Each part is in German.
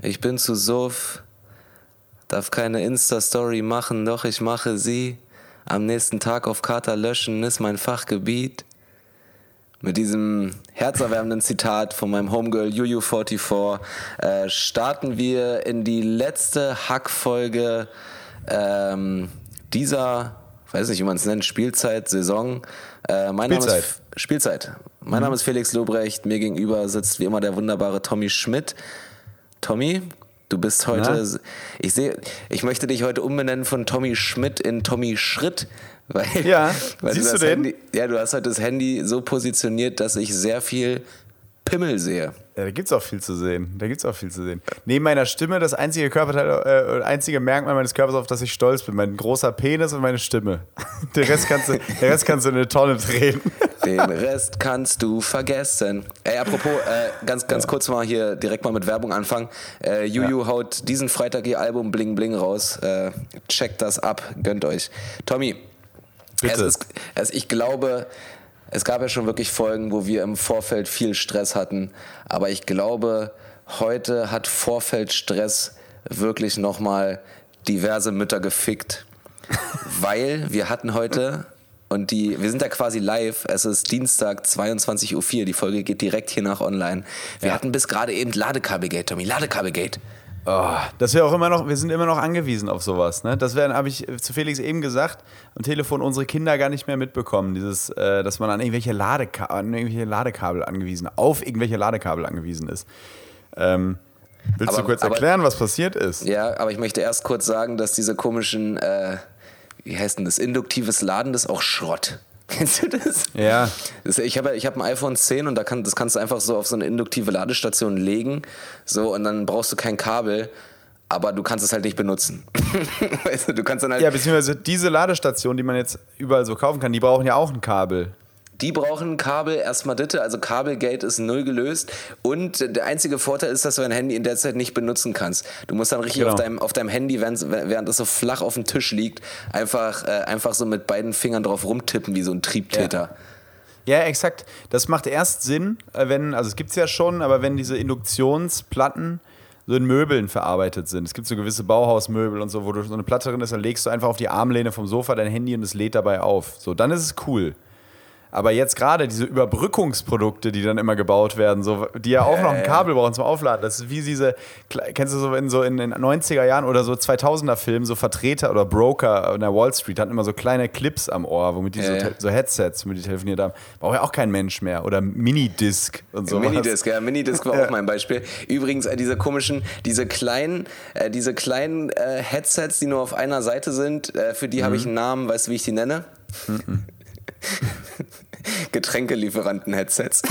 Ich bin zu Suff, darf keine Insta-Story machen, doch ich mache sie. Am nächsten Tag auf Kater löschen ist mein Fachgebiet. Mit diesem herzerwärmenden Zitat von meinem Homegirl Juju44 äh, starten wir in die letzte Hackfolge ähm, dieser, weiß nicht, wie man es nennt, Spielzeit, Saison. Äh, mein Spielzeit. Name ist Spielzeit. Mein mhm. Name ist Felix Lobrecht. Mir gegenüber sitzt wie immer der wunderbare Tommy Schmidt. Tommy, du bist heute. Na? Ich sehe, ich möchte dich heute umbenennen von Tommy Schmidt in Tommy Schritt, weil, ja, weil siehst du, du den? Handy, ja, du hast halt das Handy so positioniert, dass ich sehr viel Pimmel sehe. Ja, da gibt es auch viel zu sehen. Da gibt es auch viel zu sehen. Neben meiner Stimme, das einzige Körperteil, äh, einzige Merkmal meines Körpers, auf das ich stolz bin, mein großer Penis und meine Stimme. Den Rest kannst du, den Rest kannst du in eine Tonne drehen. Den Rest kannst du vergessen. Ey, apropos, äh, ganz, ganz ja. kurz mal hier direkt mal mit Werbung anfangen. Äh, Juju ja. haut diesen Freitag ihr Album Bling Bling raus. Äh, checkt das ab, gönnt euch. Tommy, Bitte. Es ist, also ich glaube, es gab ja schon wirklich Folgen, wo wir im Vorfeld viel Stress hatten. Aber ich glaube, heute hat Vorfeldstress wirklich nochmal diverse Mütter gefickt. weil wir hatten heute, und die, wir sind ja quasi live, es ist Dienstag 22.04 Uhr, die Folge geht direkt hier nach online. Wir ja. hatten bis gerade eben Ladekabelgate, Tommy, Ladekabelgate. Oh, das wäre auch immer noch, wir sind immer noch angewiesen auf sowas. Ne? Das habe ich zu Felix eben gesagt, am Telefon unsere Kinder gar nicht mehr mitbekommen. Dieses, äh, dass man an irgendwelche, Ladeka an irgendwelche Ladekabel angewiesen, auf irgendwelche Ladekabel angewiesen ist. Ähm, willst aber, du kurz erklären, aber, was passiert ist? Ja, aber ich möchte erst kurz sagen, dass diese komischen, äh, wie heißt denn das, induktives Laden, das ist auch Schrott. Kennst du das? Ja. Ich habe ich hab ein iPhone 10 und da kann, das kannst du einfach so auf so eine induktive Ladestation legen. So, und dann brauchst du kein Kabel aber du kannst es halt nicht benutzen. weißt du, du kannst dann halt. Ja, beziehungsweise diese Ladestation, die man jetzt überall so kaufen kann, die brauchen ja auch ein Kabel. Die brauchen Kabel, erstmal Ditte, also Kabelgate ist null gelöst. Und der einzige Vorteil ist, dass du dein Handy in der Zeit nicht benutzen kannst. Du musst dann richtig genau. auf, deinem, auf deinem Handy, während, es so flach auf dem Tisch liegt, einfach, äh, einfach so mit beiden Fingern drauf rumtippen, wie so ein Triebtäter. Ja. ja exakt. Das macht erst Sinn, äh, wenn, also es gibt es ja schon, aber wenn diese Induktionsplatten so in Möbeln verarbeitet sind. Es gibt so gewisse Bauhausmöbel und so, wo du so eine Platte drin ist, dann legst du einfach auf die Armlehne vom Sofa dein Handy und es lädt dabei auf. So, dann ist es cool. Aber jetzt gerade diese Überbrückungsprodukte, die dann immer gebaut werden, so, die ja auch noch ein Kabel brauchen zum Aufladen, das ist wie diese, kennst du so in so in den 90er Jahren oder so 2000er Filmen, so Vertreter oder Broker in der Wall Street hatten immer so kleine Clips am Ohr, womit die ja, so, so, Headsets, womit die telefoniert haben. Braucht ja auch kein Mensch mehr. Oder Minidisc und so. Minidisc, ja, Minidisc war auch mein Beispiel. Übrigens, äh, diese komischen, diese kleinen, äh, diese kleinen äh, Headsets, die nur auf einer Seite sind, äh, für die mhm. habe ich einen Namen, weißt du, wie ich die nenne? Mhm. Getränkelieferanten-Headsets.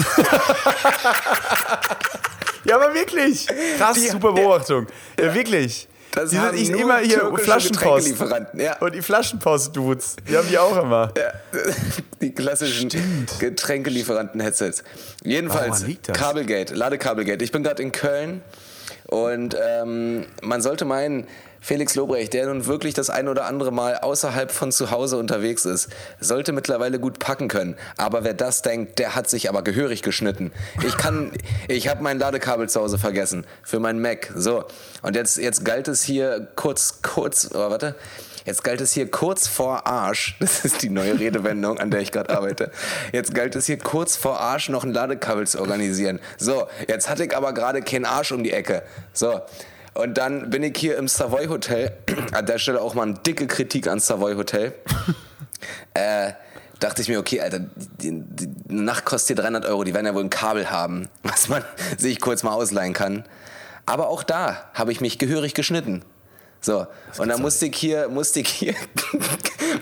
ja, aber wirklich. Krass, die, super Beobachtung. Ja, ja wirklich. Das die sind ich immer hier Flaschenpost. Ja. Und die Flaschenpost-Dudes, die haben die auch immer. Ja, die klassischen Getränkelieferanten-Headsets. Jedenfalls, oh, Kabelgate, Ladekabelgate. Ich bin gerade in Köln und ähm, man sollte meinen, Felix Lobrecht, der nun wirklich das ein oder andere Mal außerhalb von zu Hause unterwegs ist, sollte mittlerweile gut packen können. Aber wer das denkt, der hat sich aber gehörig geschnitten. Ich kann, ich habe mein Ladekabel zu Hause vergessen für meinen Mac. So und jetzt jetzt galt es hier kurz kurz, oh, warte. Jetzt galt es hier kurz vor Arsch, das ist die neue Redewendung, an der ich gerade arbeite. Jetzt galt es hier kurz vor Arsch noch ein Ladekabel zu organisieren. So, jetzt hatte ich aber gerade keinen Arsch um die Ecke. So, und dann bin ich hier im Savoy Hotel. An der Stelle auch mal eine dicke Kritik ans Savoy Hotel. äh, dachte ich mir, okay, Alter, die, die, Nacht kostet hier 300 Euro, die werden ja wohl ein Kabel haben, was man sich kurz mal ausleihen kann. Aber auch da habe ich mich gehörig geschnitten. So, und dann musste ich hier, musste ich hier,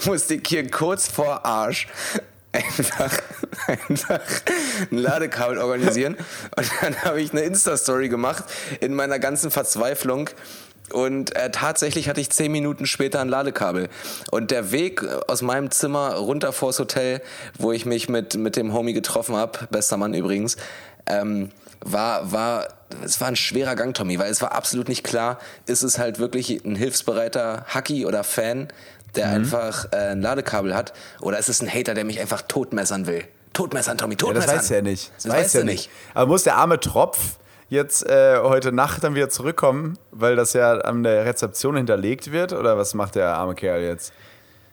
musste ich hier kurz vor Arsch einfach, einfach ein Ladekabel organisieren. Und dann habe ich eine Insta-Story gemacht in meiner ganzen Verzweiflung. Und äh, tatsächlich hatte ich zehn Minuten später ein Ladekabel. Und der Weg aus meinem Zimmer runter vors Hotel, wo ich mich mit, mit dem Homie getroffen habe, bester Mann übrigens, ähm, war, war, es war ein schwerer Gang, Tommy, weil es war absolut nicht klar, ist es halt wirklich ein hilfsbereiter Hacky oder Fan, der mhm. einfach äh, ein Ladekabel hat? Oder ist es ein Hater, der mich einfach totmessern will? Totmessern, Tommy, totmessern. Ja, das weiß er nicht. Das, das weiß er nicht. nicht. Aber muss der arme Tropf jetzt äh, heute Nacht dann wieder zurückkommen, weil das ja an der Rezeption hinterlegt wird? Oder was macht der arme Kerl jetzt?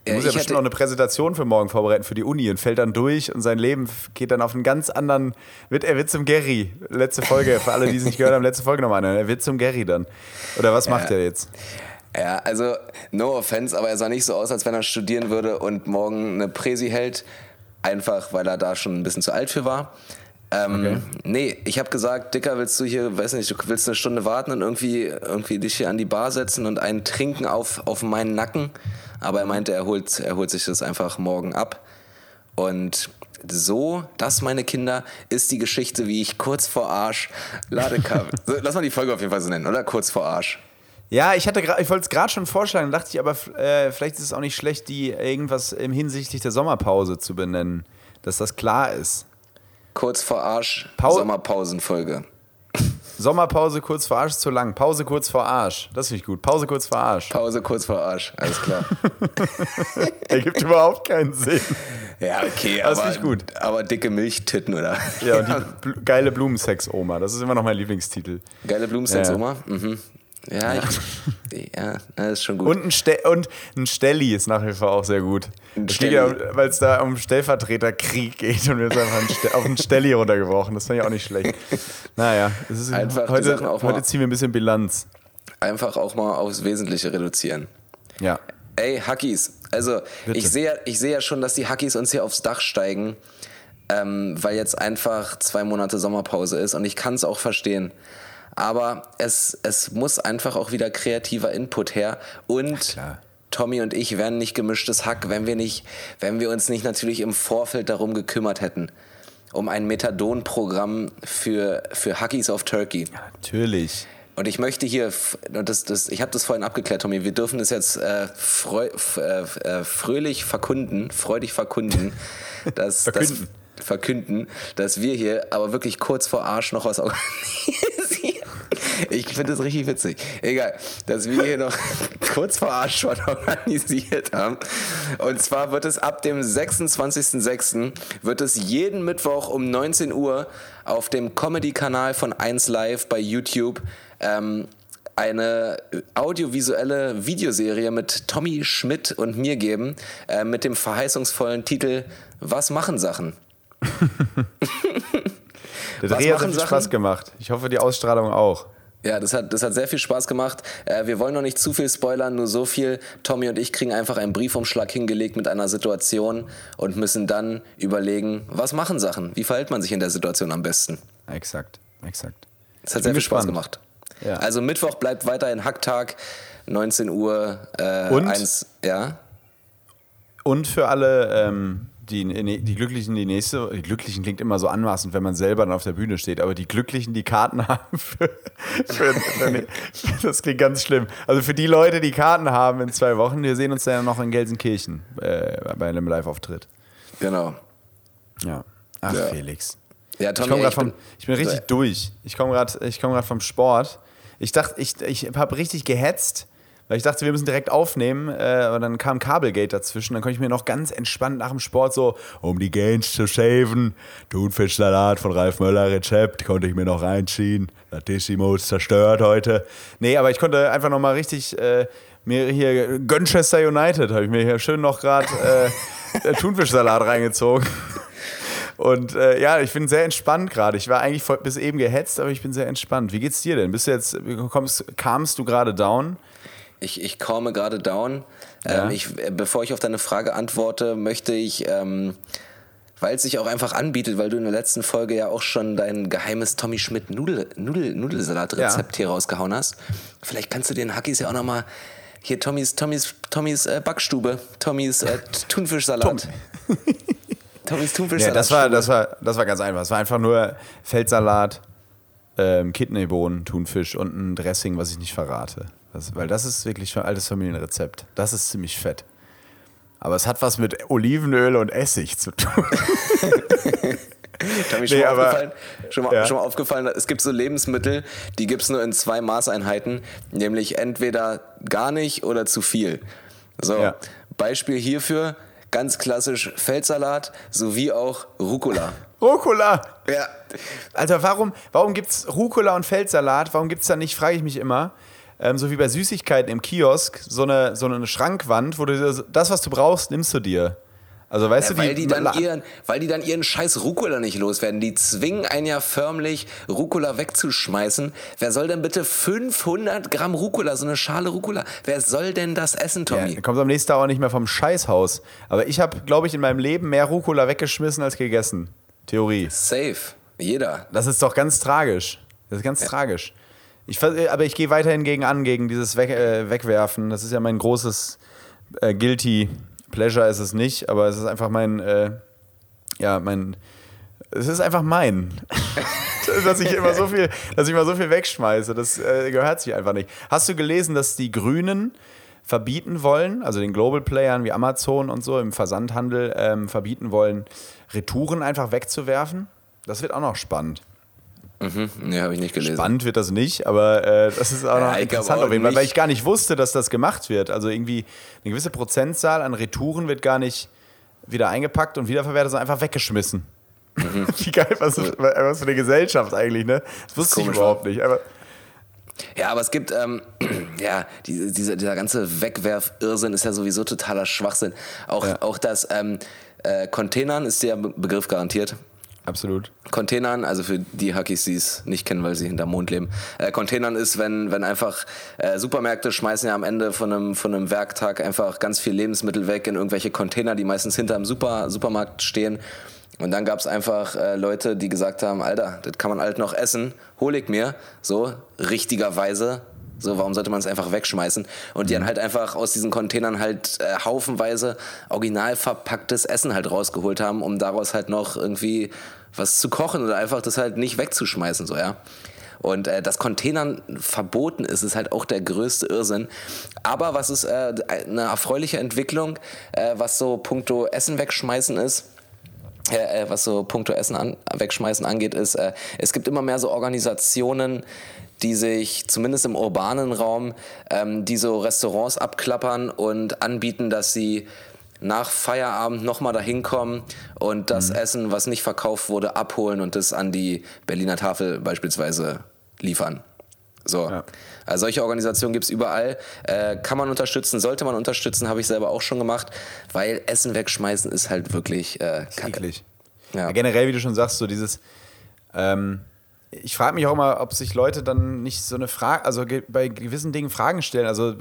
Er muss ja bestimmt noch eine Präsentation für morgen vorbereiten für die Uni und fällt dann durch und sein Leben geht dann auf einen ganz anderen. Wird, er wird zum Gary. Letzte Folge, für alle, die es nicht gehört haben, letzte Folge nochmal. Er wird zum Gary dann. Oder was macht ja. er jetzt? Ja, also no offense, aber er sah nicht so aus, als wenn er studieren würde und morgen eine Präsi hält. Einfach, weil er da schon ein bisschen zu alt für war. Ähm, okay. Nee, ich habe gesagt, Dicker, willst du hier, weiß nicht, du willst eine Stunde warten und irgendwie, irgendwie dich hier an die Bar setzen und einen trinken auf, auf meinen Nacken? Aber er meinte, er holt, er holt sich das einfach morgen ab. Und so, das, meine Kinder, ist die Geschichte, wie ich kurz vor Arsch Ladekabel. Lass mal die Folge auf jeden Fall so nennen, oder? Kurz vor Arsch. Ja, ich, ich wollte es gerade schon vorschlagen, dachte ich, aber äh, vielleicht ist es auch nicht schlecht, die irgendwas im hinsichtlich der Sommerpause zu benennen, dass das klar ist. Kurz vor Arsch, Pau Sommerpausenfolge. Sommerpause kurz vor Arsch ist zu lang. Pause kurz vor Arsch. Das finde ich gut. Pause kurz vor Arsch. Pause kurz vor Arsch. Alles klar. Ergibt überhaupt keinen Sinn. Ja, okay, das aber, ich gut. aber dicke Milchtitten, oder? Ja, und die bl geile Blumensex-Oma. Das ist immer noch mein Lieblingstitel. Geile Blumensex-Oma? Ja. Mhm. Ja, ja. Ich, ja, das ist schon gut. Und ein, Ste und ein Stelli ist nach wie vor auch sehr gut. Ja, weil es da um Stellvertreterkrieg geht und wir sind einfach auf einen Stelli runtergebrochen. Das fand ich auch nicht schlecht. Naja, es ist einfach heute, heute ziehen wir ein bisschen Bilanz. Einfach auch mal aufs Wesentliche reduzieren. Ja. Ey, Hackies. Also, ich sehe ich seh ja schon, dass die Hackies uns hier aufs Dach steigen, ähm, weil jetzt einfach zwei Monate Sommerpause ist und ich kann es auch verstehen. Aber es, es muss einfach auch wieder kreativer Input her. Und Tommy und ich wären nicht gemischtes Hack, wenn wir, nicht, wenn wir uns nicht natürlich im Vorfeld darum gekümmert hätten. Um ein Methadon-Programm für, für Hackies of Turkey. Ja, natürlich. Und ich möchte hier, das, das, ich habe das vorhin abgeklärt, Tommy, wir dürfen das jetzt äh, freu, äh, äh fröhlich verkunden, freudig verkunden, dass, verkünden. Dass, verkünden, dass wir hier aber wirklich kurz vor Arsch noch was organisieren. Ich finde das richtig witzig. Egal, dass wir hier noch kurz vor Arsch schon organisiert haben. Und zwar wird es ab dem 26.06. wird es jeden Mittwoch um 19 Uhr auf dem Comedy-Kanal von 1 Live bei YouTube ähm, eine audiovisuelle Videoserie mit Tommy Schmidt und mir geben, äh, mit dem verheißungsvollen Titel Was machen Sachen? Der Dreh hat Spaß gemacht. Ich hoffe, die Ausstrahlung auch. Ja, das hat, das hat sehr viel Spaß gemacht. Äh, wir wollen noch nicht zu viel spoilern, nur so viel. Tommy und ich kriegen einfach einen Briefumschlag hingelegt mit einer Situation und müssen dann überlegen, was machen Sachen? Wie verhält man sich in der Situation am besten? Exakt, exakt. Es hat sehr viel gespannt. Spaß gemacht. Ja. Also Mittwoch bleibt weiterhin Hacktag, 19 Uhr. Äh, und? Eins, ja. Und für alle ähm, die, die Glücklichen die nächste, die Glücklichen klingt immer so anmaßend, wenn man selber dann auf der Bühne steht, aber die Glücklichen, die Karten haben für, für, für, das klingt ganz schlimm. Also für die Leute, die Karten haben in zwei Wochen, wir sehen uns dann noch in Gelsenkirchen äh, bei einem Live-Auftritt. Genau. Ja. Ach, ja. Felix. Ja, Tommy, ich, vom, ich bin richtig durch. Ich komme gerade komm vom Sport. Ich dachte, ich, ich habe richtig gehetzt weil ich dachte, wir müssen direkt aufnehmen, äh, aber dann kam Kabelgate dazwischen. Dann konnte ich mir noch ganz entspannt nach dem Sport so, um die Gains zu shaven, Thunfischsalat von Ralf Möller Rezept, konnte ich mir noch reinschieben. Latissimo ist zerstört heute. Nee, aber ich konnte einfach noch mal richtig äh, mir hier Gönchester United, habe ich mir hier schön noch gerade äh, Thunfischsalat reingezogen. Und äh, ja, ich bin sehr entspannt gerade. Ich war eigentlich bis eben gehetzt, aber ich bin sehr entspannt. Wie geht's dir denn? Bist du jetzt, kommst, kamst du gerade down? Ich, ich komme gerade down. Ja. Ähm, ich, äh, bevor ich auf deine Frage antworte, möchte ich, ähm, weil es sich auch einfach anbietet, weil du in der letzten Folge ja auch schon dein geheimes Tommy Schmidt Nudel, Nudel, Nudelsalat-Rezept ja. hier rausgehauen hast. Vielleicht kannst du den Hackis ja auch nochmal hier Tommys, Tommys, Tommys äh, Backstube, Tommys äh, Thunfischsalat. Tom. Tommys Thunfischsalat. Ja, das war, das, war, das war ganz einfach. Es war einfach nur Feldsalat, ähm, Kidneybohnen, Thunfisch und ein Dressing, was ich nicht verrate. Das, weil das ist wirklich schon ein altes Familienrezept. Das ist ziemlich fett. Aber es hat was mit Olivenöl und Essig zu tun. Da habe ich schon, nee, mal aufgefallen, schon, mal, ja. schon mal aufgefallen, es gibt so Lebensmittel, die gibt es nur in zwei Maßeinheiten, nämlich entweder gar nicht oder zu viel. So, ja. Beispiel hierfür, ganz klassisch Feldsalat sowie auch Rucola. Rucola! Ja. Alter, warum, warum gibt es Rucola und Feldsalat? Warum gibt es da nicht, frage ich mich immer, ähm, so wie bei Süßigkeiten im Kiosk, so eine, so eine Schrankwand, wo du das, was du brauchst, nimmst du dir. Also weißt ja, du, weil die, dann ihren, weil die dann ihren scheiß Rucola nicht loswerden. Die zwingen einen ja förmlich, Rucola wegzuschmeißen. Wer soll denn bitte 500 Gramm Rucola, so eine Schale Rucola, wer soll denn das essen, Tommy? Ja, kommt am nächsten Tag auch nicht mehr vom Scheißhaus. Aber ich habe, glaube ich, in meinem Leben mehr Rucola weggeschmissen als gegessen. Theorie. Safe. Jeder. Das ist doch ganz tragisch. Das ist ganz ja. tragisch. Ich, aber ich gehe weiterhin gegen an, gegen dieses Weg, äh, Wegwerfen. Das ist ja mein großes äh, Guilty Pleasure ist es nicht, aber es ist einfach mein, äh, ja, mein, es ist einfach mein. dass ich immer so viel, dass ich immer so viel wegschmeiße. Das äh, gehört sich einfach nicht. Hast du gelesen, dass die Grünen verbieten wollen, also den Global Playern wie Amazon und so im Versandhandel ähm, verbieten wollen, Retouren einfach wegzuwerfen? Das wird auch noch spannend. Mhm, nee, habe ich nicht gelesen. Spannend wird das nicht, aber äh, das ist auch noch ja, interessant auf jeden Fall, weil ich gar nicht wusste, dass das gemacht wird. Also irgendwie eine gewisse Prozentzahl an Retouren wird gar nicht wieder eingepackt und wiederverwertet, sondern einfach weggeschmissen. Mhm. Wie geil, was, was für eine Gesellschaft eigentlich, ne? Das wusste ich überhaupt nicht. Aber ja, aber es gibt, ähm, ja, die, dieser, dieser ganze Wegwerf-Irrsinn ist ja sowieso totaler Schwachsinn. Auch, ja. auch das ähm, äh, Containern ist der Begriff garantiert. Absolut. Containern, also für die Hackies, die es nicht kennen, weil sie hinterm Mond leben. Äh, Containern ist, wenn, wenn einfach äh, Supermärkte schmeißen ja am Ende von einem, von einem Werktag einfach ganz viel Lebensmittel weg in irgendwelche Container, die meistens hinterm Super, Supermarkt stehen. Und dann gab es einfach äh, Leute, die gesagt haben, Alter, das kann man halt noch essen, hol ich mir, so, richtigerweise, so, warum sollte man es einfach wegschmeißen? Und die dann mhm. halt einfach aus diesen Containern halt äh, haufenweise original verpacktes Essen halt rausgeholt haben, um daraus halt noch irgendwie was zu kochen oder einfach das halt nicht wegzuschmeißen, so, ja. Und äh, dass Containern verboten ist, ist halt auch der größte Irrsinn. Aber was ist äh, eine erfreuliche Entwicklung, äh, was so puncto Essen wegschmeißen ist, äh, äh, was so puncto Essen an, wegschmeißen angeht, ist, äh, es gibt immer mehr so Organisationen, die sich zumindest im urbanen Raum, ähm, die so Restaurants abklappern und anbieten, dass sie nach Feierabend nochmal dahin kommen und das mhm. Essen, was nicht verkauft wurde, abholen und das an die Berliner Tafel beispielsweise liefern. So. Ja. Also solche Organisationen gibt es überall. Äh, kann man unterstützen, sollte man unterstützen, habe ich selber auch schon gemacht, weil Essen wegschmeißen ist halt wirklich äh, kacke. Ja. ja. generell, wie du schon sagst, so dieses ähm, ich frage mich auch mal, ob sich Leute dann nicht so eine Frage, also bei gewissen Dingen Fragen stellen. Also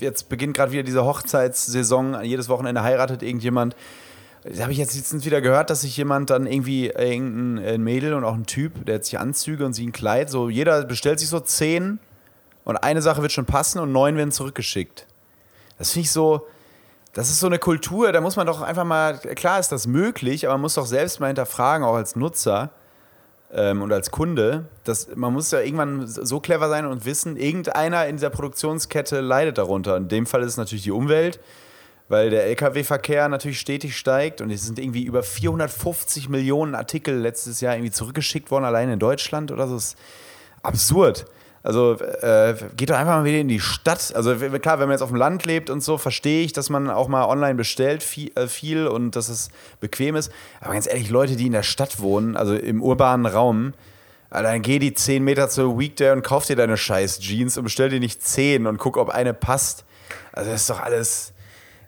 jetzt beginnt gerade wieder diese Hochzeitssaison, jedes Wochenende heiratet irgendjemand. Da habe ich jetzt letztens wieder gehört, dass sich jemand dann irgendwie, irgendein Mädel und auch ein Typ, der hat sich Anzüge und sie ein Kleid, so jeder bestellt sich so zehn und eine Sache wird schon passen und neun werden zurückgeschickt. Das finde ich so, das ist so eine Kultur, da muss man doch einfach mal, klar ist das möglich, aber man muss doch selbst mal hinterfragen, auch als Nutzer ähm, und als Kunde, dass man muss ja irgendwann so clever sein und wissen, irgendeiner in dieser Produktionskette leidet darunter. In dem Fall ist es natürlich die Umwelt, weil der Lkw-Verkehr natürlich stetig steigt und es sind irgendwie über 450 Millionen Artikel letztes Jahr irgendwie zurückgeschickt worden, allein in Deutschland oder so. Das ist absurd. Also äh, geht doch einfach mal wieder in die Stadt. Also klar, wenn man jetzt auf dem Land lebt und so, verstehe ich, dass man auch mal online bestellt viel, äh, viel, und dass es bequem ist. Aber ganz ehrlich, Leute, die in der Stadt wohnen, also im urbanen Raum, dann geh die 10 Meter zur Weekday und kauf dir deine scheiß Jeans und bestell dir nicht 10 und guck, ob eine passt. Also das ist doch alles.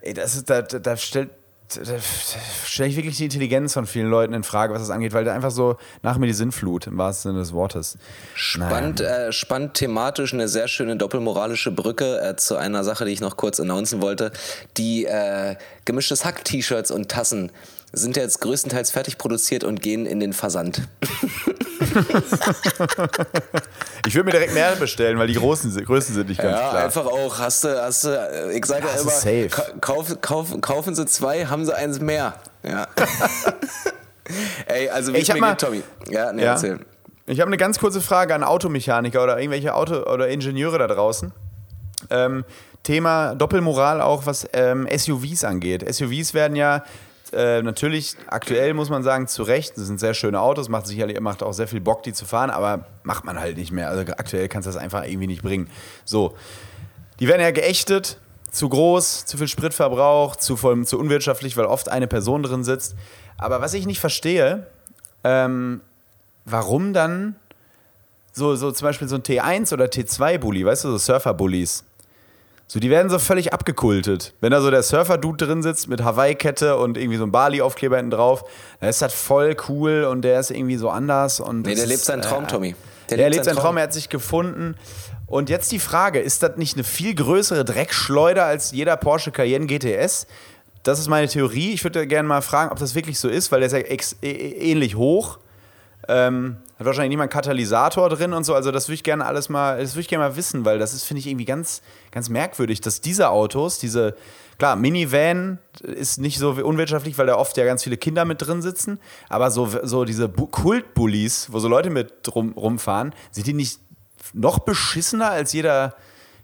Ey, das ist, da, da stellt stelle ich wirklich die Intelligenz von vielen Leuten in Frage, was das angeht, weil da einfach so nach mir die Sinnflut im wahrsten Sinne des Wortes. Spannend, äh, spannend thematisch, eine sehr schöne doppelmoralische Brücke äh, zu einer Sache, die ich noch kurz announcen wollte. Die äh, gemischtes Hack-T-Shirts und Tassen sind jetzt größtenteils fertig produziert und gehen in den Versand. ich würde mir direkt mehr bestellen, weil die großen, Größen sind nicht ganz ja, klar. einfach auch. Hast du, hast du, ich sage ja, immer, kauf, kauf, kaufen Sie zwei, haben Sie eins mehr. Ja. Ey, also wie ich mir mal, geht, Tommy. Ja, nee, ja. erzähl. Ich habe eine ganz kurze Frage an Automechaniker oder irgendwelche Auto- oder Ingenieure da draußen. Ähm, Thema Doppelmoral auch, was ähm, SUVs angeht. SUVs werden ja äh, natürlich aktuell muss man sagen, zu Recht, das sind sehr schöne Autos, macht sicherlich macht auch sehr viel Bock, die zu fahren, aber macht man halt nicht mehr. Also aktuell kannst du das einfach irgendwie nicht bringen. So, die werden ja geächtet, zu groß, zu viel Spritverbrauch, zu, voll, zu unwirtschaftlich, weil oft eine Person drin sitzt. Aber was ich nicht verstehe, ähm, warum dann so, so zum Beispiel so ein T1 oder T2-Bully, weißt du, so Surfer-Bullies. So, die werden so völlig abgekultet. Wenn da so der Surfer-Dude drin sitzt mit Hawaii-Kette und irgendwie so ein Bali-Aufkleber hinten drauf, dann ist das voll cool und der ist irgendwie so anders. Und nee, der lebt seinen Traum, äh, Tommy. Der, der lebt seinen Traum. Traum, er hat sich gefunden. Und jetzt die Frage, ist das nicht eine viel größere Dreckschleuder als jeder Porsche Cayenne GTS? Das ist meine Theorie. Ich würde gerne mal fragen, ob das wirklich so ist, weil der ist ja ähnlich hoch. Ähm, hat wahrscheinlich niemand Katalysator drin und so. Also das würde ich gerne alles mal, das würde ich gerne mal wissen, weil das ist, finde ich, irgendwie ganz, ganz merkwürdig, dass diese Autos, diese, klar, Minivan ist nicht so unwirtschaftlich, weil da oft ja ganz viele Kinder mit drin sitzen, aber so, so diese Kultbullies, wo so Leute mit rum, rumfahren, sind die nicht noch beschissener als jeder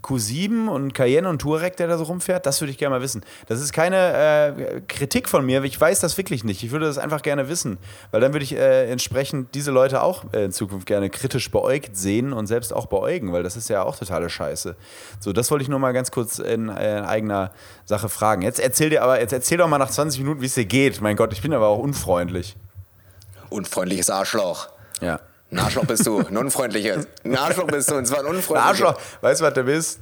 Q7 und Cayenne und Touareg, der da so rumfährt? Das würde ich gerne mal wissen. Das ist keine äh, Kritik von mir, ich weiß das wirklich nicht. Ich würde das einfach gerne wissen, weil dann würde ich äh, entsprechend diese Leute auch äh, in Zukunft gerne kritisch beäugt sehen und selbst auch beäugen, weil das ist ja auch totale Scheiße. So, das wollte ich nur mal ganz kurz in, in eigener Sache fragen. Jetzt erzähl dir aber, jetzt erzähl doch mal nach 20 Minuten, wie es dir geht. Mein Gott, ich bin aber auch unfreundlich. Unfreundliches Arschloch. Ja. Ein Arschloch bist du, ein unfreundlicher. Ein Arschloch bist du, und zwar ein unfreundlicher. Ein Arschloch, weißt du, was du bist?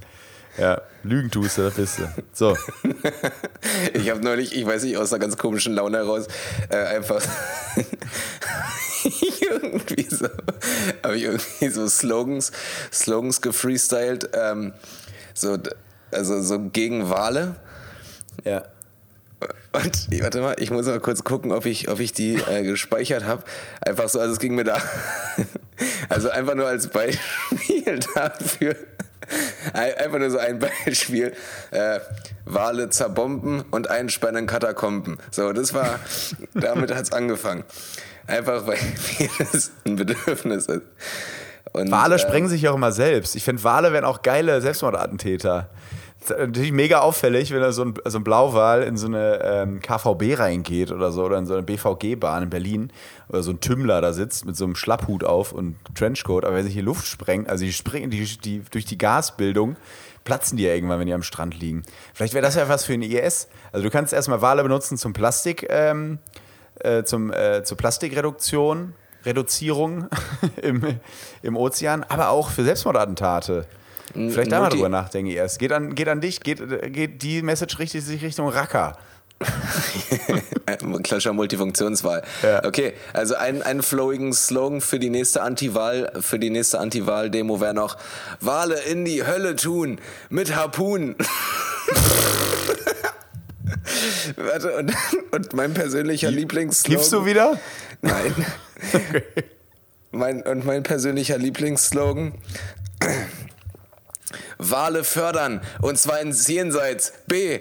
Ja, Lügen tust du, das bist du. So. ich habe neulich, ich weiß nicht, aus einer ganz komischen Laune heraus, äh, einfach irgendwie so, habe ich irgendwie so Slogans, Slogans gefreestylt, ähm, so, also so gegen Wale. Ja. Und warte mal, ich muss mal kurz gucken, ob ich, ob ich die äh, gespeichert habe. Einfach so, also es ging mir da. also einfach nur als Beispiel dafür. Einfach nur so ein Beispiel. Äh, Wale zerbomben und einsperren in Katakomben. So, das war, damit hat es angefangen. Einfach weil mir das ein Bedürfnis ist. Und, Wale äh, sprengen sich ja auch immer selbst. Ich finde, Wale wären auch geile Selbstmordattentäter natürlich mega auffällig, wenn da so ein, so ein Blauwal in so eine ähm, KVB reingeht oder so, oder in so eine BVG-Bahn in Berlin, oder so ein Tümmler da sitzt mit so einem Schlapphut auf und Trenchcoat, aber wenn sich hier Luft sprengt, also die springen die, die, durch die Gasbildung, platzen die ja irgendwann, wenn die am Strand liegen. Vielleicht wäre das ja was für ein IS. Also du kannst erstmal Wale benutzen zum Plastik, ähm, äh, zum, äh, zur Plastikreduktion, Reduzierung im, im Ozean, aber auch für Selbstmordattentate. Vielleicht da mal drüber nachdenken erst. Geht an, geht an dich, geht, geht die Message richtig sich Richtung Racker. Klassischer Multifunktionswahl. Ja. Okay, also ein, einen flowigen Slogan für die nächste Anti-Wahl, für die nächste Anti-Wahl-Demo wäre noch Wale in die Hölle tun mit Harpunen. Warte, und, und mein persönlicher Lieblingsslogan. Gibst du wieder? Nein. okay. Mein, und mein persönlicher Lieblingsslogan. Wale fördern und zwar ins Jenseits. B.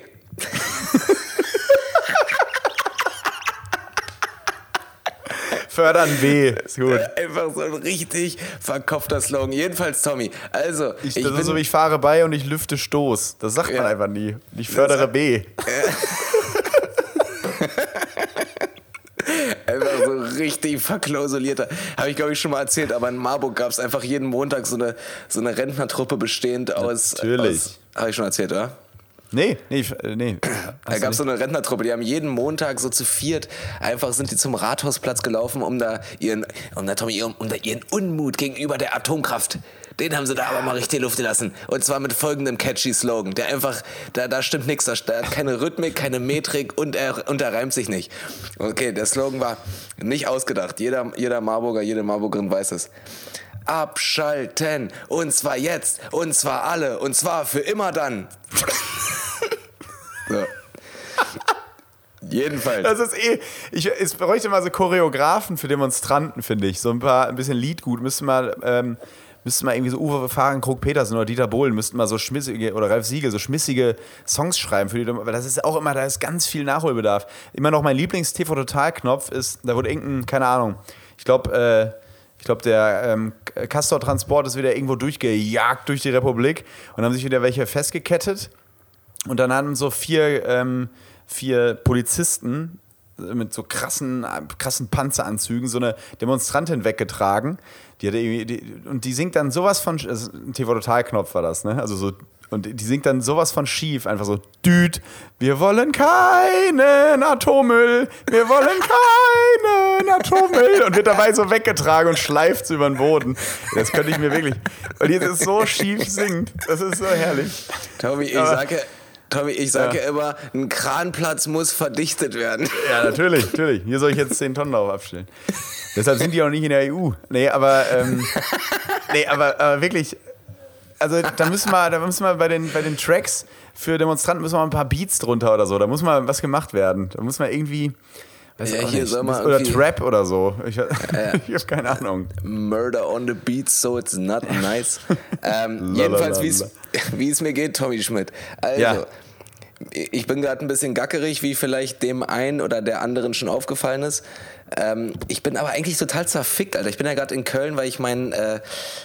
Fördern B. Ist gut. Einfach so ein richtig verkopfter Slogan. Jedenfalls, Tommy. Also, ich, ich das bin, ist so, ich fahre bei und ich lüfte Stoß. Das sagt ja. man einfach nie. Ich fördere das, B. einfach so richtig verklausulierter. Habe ich, glaube ich, schon mal erzählt, aber in Marburg gab es einfach jeden Montag so eine, so eine Rentnertruppe bestehend aus. Natürlich. Habe ich schon erzählt, oder? Nee, nee, äh, nee. Da gab es so eine Rentnertruppe, die haben jeden Montag so zu viert einfach sind die zum Rathausplatz gelaufen, um da ihren, um da, Tommy, um, um da ihren Unmut gegenüber der Atomkraft den haben sie da aber mal richtig Luft gelassen. Und zwar mit folgendem catchy Slogan, der einfach, da, da stimmt nichts, da, hat keine Rhythmik, keine Metrik und er, und er reimt sich nicht. Okay, der Slogan war nicht ausgedacht. Jeder, jeder Marburger, jede Marburgerin weiß es. Abschalten. Und zwar jetzt. Und zwar alle. Und zwar für immer dann. so. Jedenfalls. Das ist eh. Ich, es bräuchte mal so Choreografen für Demonstranten, finde ich. So ein paar, ein bisschen Liedgut. Müsste mal ähm, müssten mal irgendwie so Uwe Fahren, Krug Petersen oder Dieter Bohlen müssten mal so schmissige, oder Ralf Siegel, so schmissige Songs schreiben für die, weil das ist auch immer, da ist ganz viel Nachholbedarf. Immer noch mein Lieblings-TV-Total-Knopf ist, da wurde irgendein, keine Ahnung, ich glaube, äh, ich glaube, der ähm, Castor-Transport ist wieder irgendwo durchgejagt durch die Republik und haben sich wieder welche festgekettet. Und dann haben so vier, ähm, vier Polizisten mit so krassen, krassen Panzeranzügen so eine Demonstrantin weggetragen. Die hatte irgendwie, die, und die singt dann sowas von, also ein TV-Total-Knopf war das, ne? Also so und die singt dann sowas von schief, einfach so, düd, wir wollen keinen Atommüll, wir wollen keinen Atommüll und wird dabei so weggetragen und schleift über den Boden. Das könnte ich mir wirklich, weil die es so schief singt, das ist so herrlich. Tobi, ich Aber, sage, Tommy, ich sage ja. immer, ein Kranplatz muss verdichtet werden. Ja, natürlich, natürlich. Hier soll ich jetzt 10 Tonnen drauf abstellen. Deshalb sind die auch nicht in der EU. Nee, aber, ähm, nee, aber, aber wirklich, also da müssen wir, da müssen wir bei den, bei den Tracks für Demonstranten müssen wir mal ein paar Beats drunter oder so. Da muss mal was gemacht werden. Da muss man irgendwie. Weiß ja, hier soll man oder Trap oder so. Ich, ja, ich habe keine Ahnung. Murder on the beat, so it's not nice. ähm, jedenfalls, wie es mir geht, Tommy Schmidt. Also, ja. ich bin gerade ein bisschen gackerig, wie vielleicht dem einen oder der anderen schon aufgefallen ist. Ähm, ich bin aber eigentlich total zerfickt, Alter. Ich bin ja gerade in Köln, weil ich meinen äh,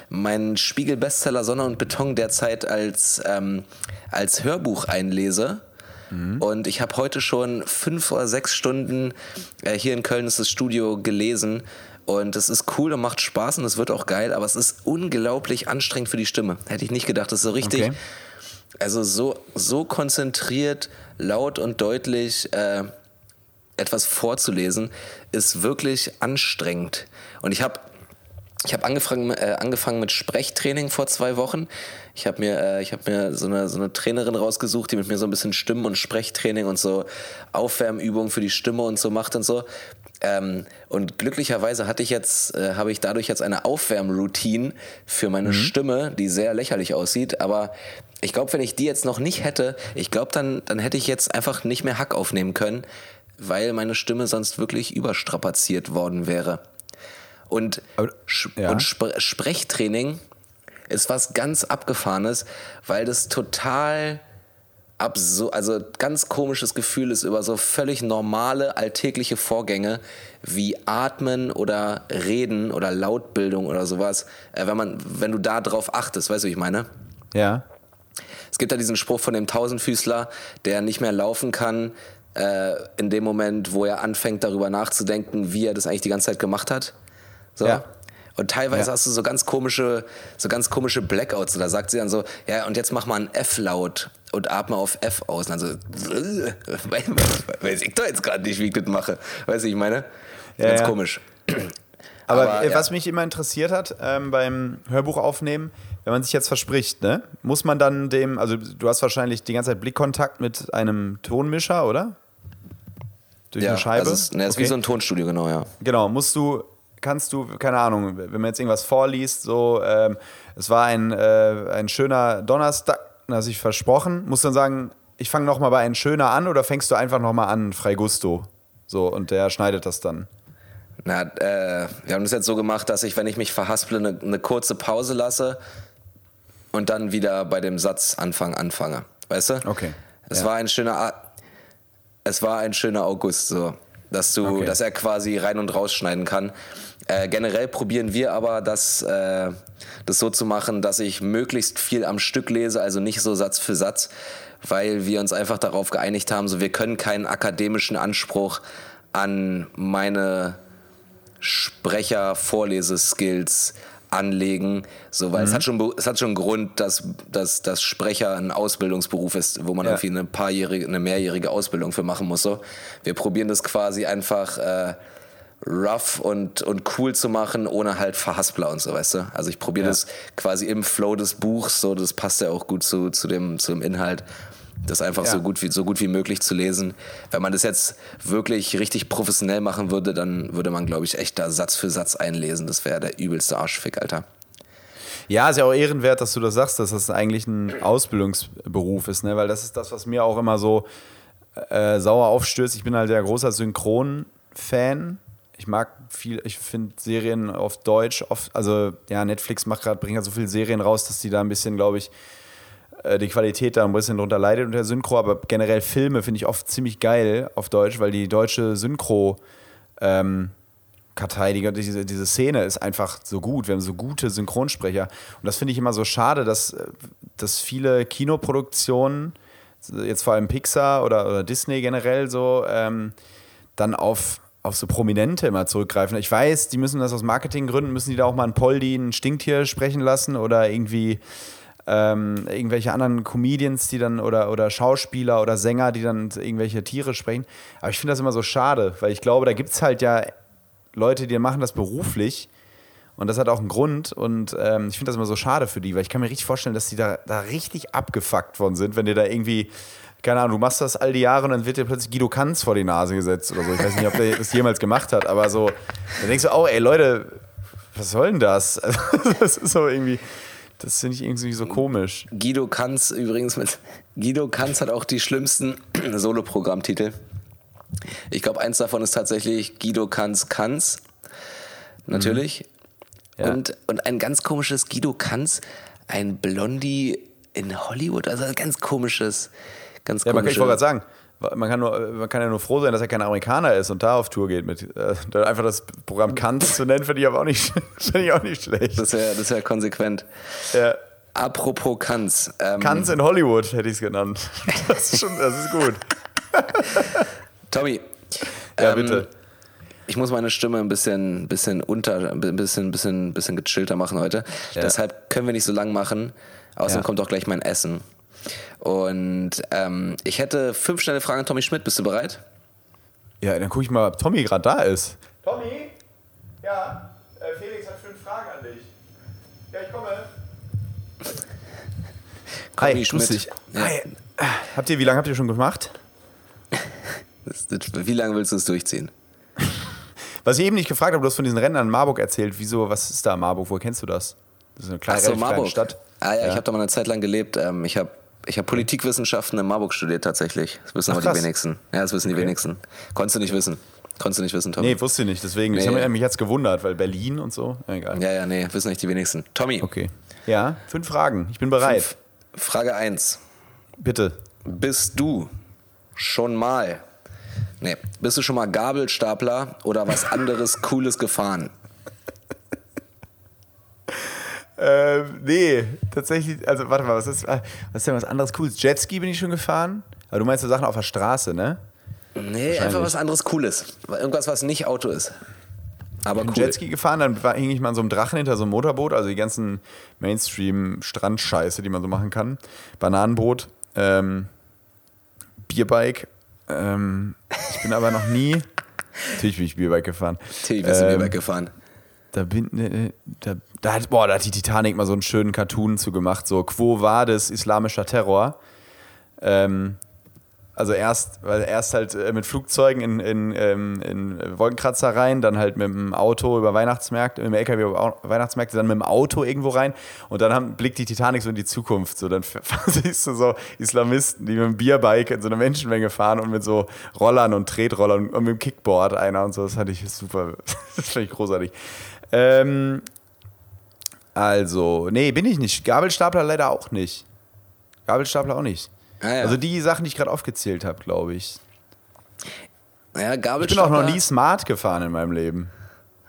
mein Spiegel-Bestseller Sonne und Beton derzeit als, ähm, als Hörbuch einlese. Mhm. Und ich habe heute schon fünf oder sechs Stunden äh, hier in Köln ist das Studio gelesen. Und es ist cool und macht Spaß und es wird auch geil, aber es ist unglaublich anstrengend für die Stimme. Hätte ich nicht gedacht. Das ist so richtig. Okay. Also so, so konzentriert, laut und deutlich. Äh, etwas vorzulesen, ist wirklich anstrengend. Und ich habe ich habe angefangen, äh, angefangen mit Sprechtraining vor zwei Wochen. Ich habe mir, äh, hab mir so, eine, so eine Trainerin rausgesucht, die mit mir so ein bisschen Stimmen- und Sprechtraining und so Aufwärmübungen für die Stimme und so macht und so. Ähm, und glücklicherweise hatte ich jetzt, äh, habe ich dadurch jetzt eine Aufwärmroutine für meine mhm. Stimme, die sehr lächerlich aussieht. Aber ich glaube, wenn ich die jetzt noch nicht hätte, ich glaube, dann, dann hätte ich jetzt einfach nicht mehr Hack aufnehmen können, weil meine Stimme sonst wirklich überstrapaziert worden wäre. Und, ja. und Spre Sprechtraining ist was ganz Abgefahrenes, weil das total absurd, also ganz komisches Gefühl ist über so völlig normale alltägliche Vorgänge wie Atmen oder Reden oder Lautbildung oder sowas, äh, wenn man, wenn du da drauf achtest, weißt du, wie ich meine? Ja. Es gibt ja diesen Spruch von dem Tausendfüßler, der nicht mehr laufen kann, äh, in dem Moment, wo er anfängt, darüber nachzudenken, wie er das eigentlich die ganze Zeit gemacht hat. So. Ja. Und teilweise ja. hast du so ganz komische, so ganz komische Blackouts. Da sagt sie dann so, ja, und jetzt mach mal ein F-Laut und atme auf F aus. Und dann so, weiß ich doch jetzt gerade nicht, wie ich das mache. Weißt du, ich meine? Ja, ganz ja. komisch. Aber, Aber was mich immer interessiert hat ähm, beim Hörbuch aufnehmen, wenn man sich jetzt verspricht, ne, muss man dann dem, also du hast wahrscheinlich die ganze Zeit Blickkontakt mit einem Tonmischer, oder? Durch ja, eine Scheibe? Also es, ne, ist okay. wie so ein Tonstudio, genau, ja. Genau, musst du, kannst du, keine Ahnung, wenn man jetzt irgendwas vorliest, so, ähm, es war ein, äh, ein schöner Donnerstag, hast ich versprochen, musst dann sagen, ich fange nochmal bei ein schöner an oder fängst du einfach nochmal an, frei Gusto? So, und der schneidet das dann. Na, äh, wir haben das jetzt so gemacht, dass ich, wenn ich mich verhasple, eine, eine kurze Pause lasse und dann wieder bei dem Satzanfang anfange. Weißt du? Okay. Es ja. war ein schöner es war ein schöner August, so, dass du, okay. dass er quasi rein und rausschneiden kann. Äh, generell probieren wir aber, das, äh, das so zu machen, dass ich möglichst viel am Stück lese, also nicht so Satz für Satz, weil wir uns einfach darauf geeinigt haben, so wir können keinen akademischen Anspruch an meine Sprecher-Vorleseskills anlegen. So, weil mhm. es, hat schon, es hat schon einen Grund, dass, dass, dass Sprecher ein Ausbildungsberuf ist, wo man ja. irgendwie eine paarjährige, eine mehrjährige Ausbildung für machen muss. So. Wir probieren das quasi einfach äh, rough und, und cool zu machen, ohne halt Verhaspler und so, weißt du? Also ich probiere ja. das quasi im Flow des Buchs, so, das passt ja auch gut zu, zu, dem, zu dem Inhalt das einfach ja. so, gut wie, so gut wie möglich zu lesen. Wenn man das jetzt wirklich richtig professionell machen würde, dann würde man, glaube ich, echt da Satz für Satz einlesen. Das wäre der übelste Arschfick, Alter. Ja, ist ja auch ehrenwert, dass du das sagst, dass das eigentlich ein Ausbildungsberuf ist, ne? weil das ist das, was mir auch immer so äh, sauer aufstößt. Ich bin halt der großer Synchron-Fan. Ich mag viel, ich finde Serien auf Deutsch oft, also ja, Netflix macht gerade, bringt halt so viele Serien raus, dass die da ein bisschen, glaube ich, die Qualität da ein bisschen drunter leidet unter Synchro, aber generell Filme finde ich oft ziemlich geil auf Deutsch, weil die deutsche Synchro ähm, Kartei, die, diese, diese Szene ist einfach so gut. Wir haben so gute Synchronsprecher. Und das finde ich immer so schade, dass, dass viele Kinoproduktionen, jetzt vor allem Pixar oder, oder Disney generell so, ähm, dann auf, auf so Prominente immer zurückgreifen. Ich weiß, die müssen das aus Marketinggründen, müssen die da auch mal einen Poldi, ein Stinktier sprechen lassen oder irgendwie ähm, irgendwelche anderen Comedians, die dann oder, oder Schauspieler oder Sänger, die dann irgendwelche Tiere sprechen. Aber ich finde das immer so schade, weil ich glaube, da gibt es halt ja Leute, die machen das beruflich. Und das hat auch einen Grund. Und ähm, ich finde das immer so schade für die, weil ich kann mir richtig vorstellen, dass die da, da richtig abgefuckt von sind, wenn dir da irgendwie, keine Ahnung, du machst das all die Jahre und dann wird dir plötzlich Guido Kanz vor die Nase gesetzt oder so. Ich weiß nicht, ob der das jemals gemacht hat, aber so, dann denkst du, oh, ey, Leute, was soll denn das? das ist so irgendwie. Das finde ich irgendwie so komisch. Guido Kanz übrigens mit. Guido Kanz hat auch die schlimmsten Soloprogrammtitel. Ich glaube, eins davon ist tatsächlich Guido Kanz Kanz. Natürlich. Mhm. Ja. Und, und ein ganz komisches Guido Kanz, ein Blondie in Hollywood. Also ein ganz komisches. Ganz ja, man kann, ich wollte gerade sagen, man kann, nur, man kann ja nur froh sein, dass er kein Amerikaner ist und da auf Tour geht. Mit, äh, einfach das Programm Kanz zu nennen, finde ich aber auch nicht, ich auch nicht schlecht. Das wäre das wär konsequent. Ja. Apropos Kanz. Ähm, Kanz in Hollywood hätte ich es genannt. Das ist, schon, das ist gut. Tommy. Ja, ähm, bitte. Ich muss meine Stimme ein bisschen, bisschen unter, ein bisschen, bisschen, bisschen gechillter machen heute. Ja. Deshalb können wir nicht so lang machen. Außerdem ja. kommt auch gleich mein Essen. Und ähm, ich hätte fünf schnelle Fragen an Tommy Schmidt. Bist du bereit? Ja, dann gucke ich mal, ob Tommy gerade da ist. Tommy? Ja, äh, Felix hat fünf Fragen an dich. Ja, ich komme. Tommy Hi, Schmidt. Ja. Hi. Habt ihr, wie lange habt ihr schon gemacht? Das, das, wie lange willst du es durchziehen? Was ich eben nicht gefragt habe, du hast von diesen Rennen in Marburg erzählt. Wieso, was ist da Marburg? Woher kennst du das? Das ist eine kleine, so, Marburg. kleine Stadt. Ah ja, ja. ich habe da mal eine Zeit lang gelebt. Ähm, ich habe ich habe Politikwissenschaften in Marburg studiert tatsächlich. Das wissen Ach, aber die wenigsten. Ja, das wissen okay. die wenigsten. Konntest du nicht wissen. Konntest du nicht wissen, Tommy? Nee, wusste ich nicht. Deswegen, nee. das hat mich jetzt gewundert, weil Berlin und so. Egal. Ja, ja, nee, wissen nicht die wenigsten. Tommy. Okay. Ja, fünf Fragen. Ich bin bereit. Fünf. Frage 1. Bitte. Bist du schon mal, nee, bist du schon mal Gabelstapler oder was anderes Cooles gefahren? Ähm, nee, tatsächlich, also warte mal, was ist, was ist denn was anderes Cooles? Jetski bin ich schon gefahren. Aber du meinst so Sachen auf der Straße, ne? Nee, einfach was anderes Cooles. Irgendwas, was nicht Auto ist. Aber ich bin cool. Jetski gefahren, dann hing ich mal an so einem Drachen hinter so einem Motorboot, also die ganzen Mainstream-Strandscheiße, die man so machen kann. Bananenboot, ähm, Bierbike. Ähm, ich bin aber noch nie. Natürlich bin ich Bierbike gefahren. Natürlich bist du ähm, Bierbike gefahren. Da bin, äh, da, da, hat, boah, da hat die Titanic mal so einen schönen Cartoon zu gemacht, so Quo Vadis, islamischer Terror. Ähm, also erst, weil erst halt äh, mit Flugzeugen in, in, ähm, in Wolkenkratzer rein, dann halt mit dem Auto über Weihnachtsmärkte, mit dem LKW über Weihnachtsmärkte, dann mit dem Auto irgendwo rein und dann haben, blickt die Titanic so in die Zukunft. So, dann siehst du so Islamisten, die mit dem Bierbike in so einer Menschenmenge fahren und mit so Rollern und Tretrollern und mit dem Kickboard einer und so. Das fand ich super, das fand ich großartig. Ähm, also, nee, bin ich nicht. Gabelstapler leider auch nicht. Gabelstapler auch nicht. Ah, ja. Also die Sachen, die ich gerade aufgezählt habe, glaube ich. Ja, Gabelstapler. Ich bin auch noch nie Smart gefahren in meinem Leben.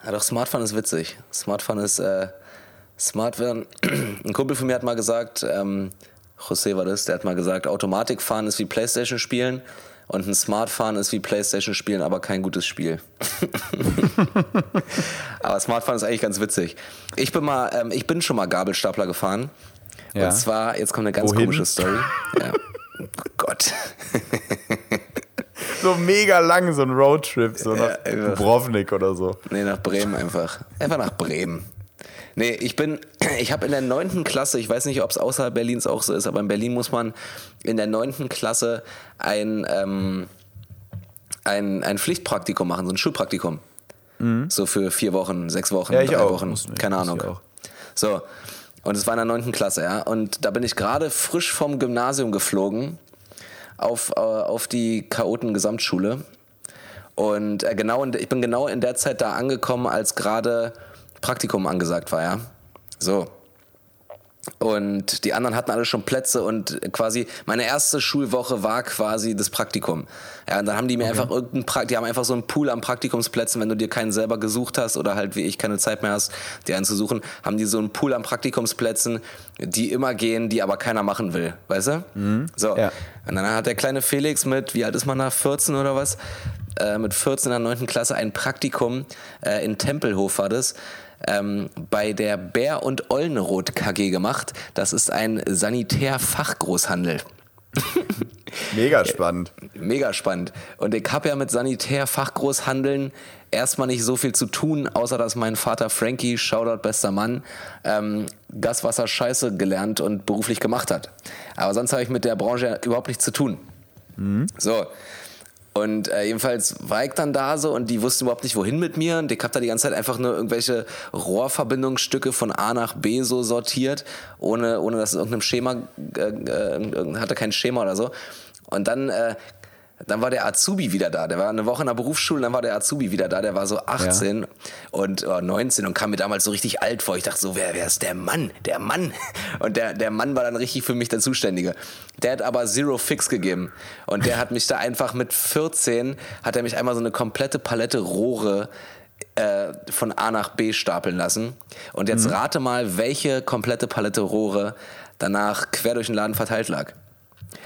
Ja, doch, Smartfahren ist witzig. Smartfahren ist, äh, Smartfahren, ein Kumpel von mir hat mal gesagt, ähm, José war das, der hat mal gesagt, Automatikfahren ist wie Playstation spielen und ein Smartphone ist wie Playstation spielen, aber kein gutes Spiel. aber Smartphone ist eigentlich ganz witzig. Ich bin mal, ähm, ich bin schon mal Gabelstapler gefahren. Ja. Und zwar, jetzt kommt eine ganz Wohin? komische Story. ja. Oh Gott. so mega lang, so ein Roadtrip, so nach ja, Dubrovnik oder so. Nee, nach Bremen einfach. Einfach nach Bremen. Nee, ich bin, ich habe in der neunten Klasse, ich weiß nicht, ob es außerhalb Berlins auch so ist, aber in Berlin muss man in der neunten Klasse ein, ähm, ein, ein Pflichtpraktikum machen, so ein Schulpraktikum. Mhm. So für vier Wochen, sechs Wochen, ja, drei auch. Wochen, keine Ahnung. So, und es war in der neunten Klasse, ja. Und da bin ich gerade frisch vom Gymnasium geflogen auf, äh, auf die Chaoten-Gesamtschule. Und äh, genau, in, ich bin genau in der Zeit da angekommen, als gerade Praktikum angesagt war, ja. So. Und die anderen hatten alle schon Plätze und quasi meine erste Schulwoche war quasi das Praktikum. Ja, und dann haben die mir okay. einfach irgendeinen Praktikum, die haben einfach so einen Pool an Praktikumsplätzen, wenn du dir keinen selber gesucht hast oder halt wie ich keine Zeit mehr hast, dir einen zu suchen, haben die so einen Pool an Praktikumsplätzen, die immer gehen, die aber keiner machen will, weißt du? Mhm. So. Ja. Und dann hat der kleine Felix mit, wie alt ist man da, 14 oder was? Äh, mit 14 in der 9. Klasse ein Praktikum äh, in Tempelhof war das ähm, bei der Bär und Ollenroth KG gemacht. Das ist ein Sanitärfachgroßhandel. Mega spannend. Mega spannend. Und ich habe ja mit Sanitärfachgroßhandeln erstmal nicht so viel zu tun, außer dass mein Vater Frankie, Shoutout bester Mann, ähm, Gaswasser Scheiße gelernt und beruflich gemacht hat. Aber sonst habe ich mit der Branche überhaupt nichts zu tun. Mhm. So. Und äh, jedenfalls war ich dann da so und die wussten überhaupt nicht, wohin mit mir. Und ich habe da die ganze Zeit einfach nur irgendwelche Rohrverbindungsstücke von A nach B so sortiert, ohne, ohne dass es irgendeinem Schema, äh, äh, hatte kein Schema oder so. Und dann äh, dann war der Azubi wieder da. Der war eine Woche in der Berufsschule, dann war der Azubi wieder da. Der war so 18 ja. und oh, 19 und kam mir damals so richtig alt vor. Ich dachte so, wer, wer ist der Mann? Der Mann. Und der, der Mann war dann richtig für mich der Zuständige. Der hat aber Zero Fix gegeben. Und der hat mich da einfach mit 14, hat er mich einmal so eine komplette Palette Rohre äh, von A nach B stapeln lassen. Und jetzt mhm. rate mal, welche komplette Palette Rohre danach quer durch den Laden verteilt lag.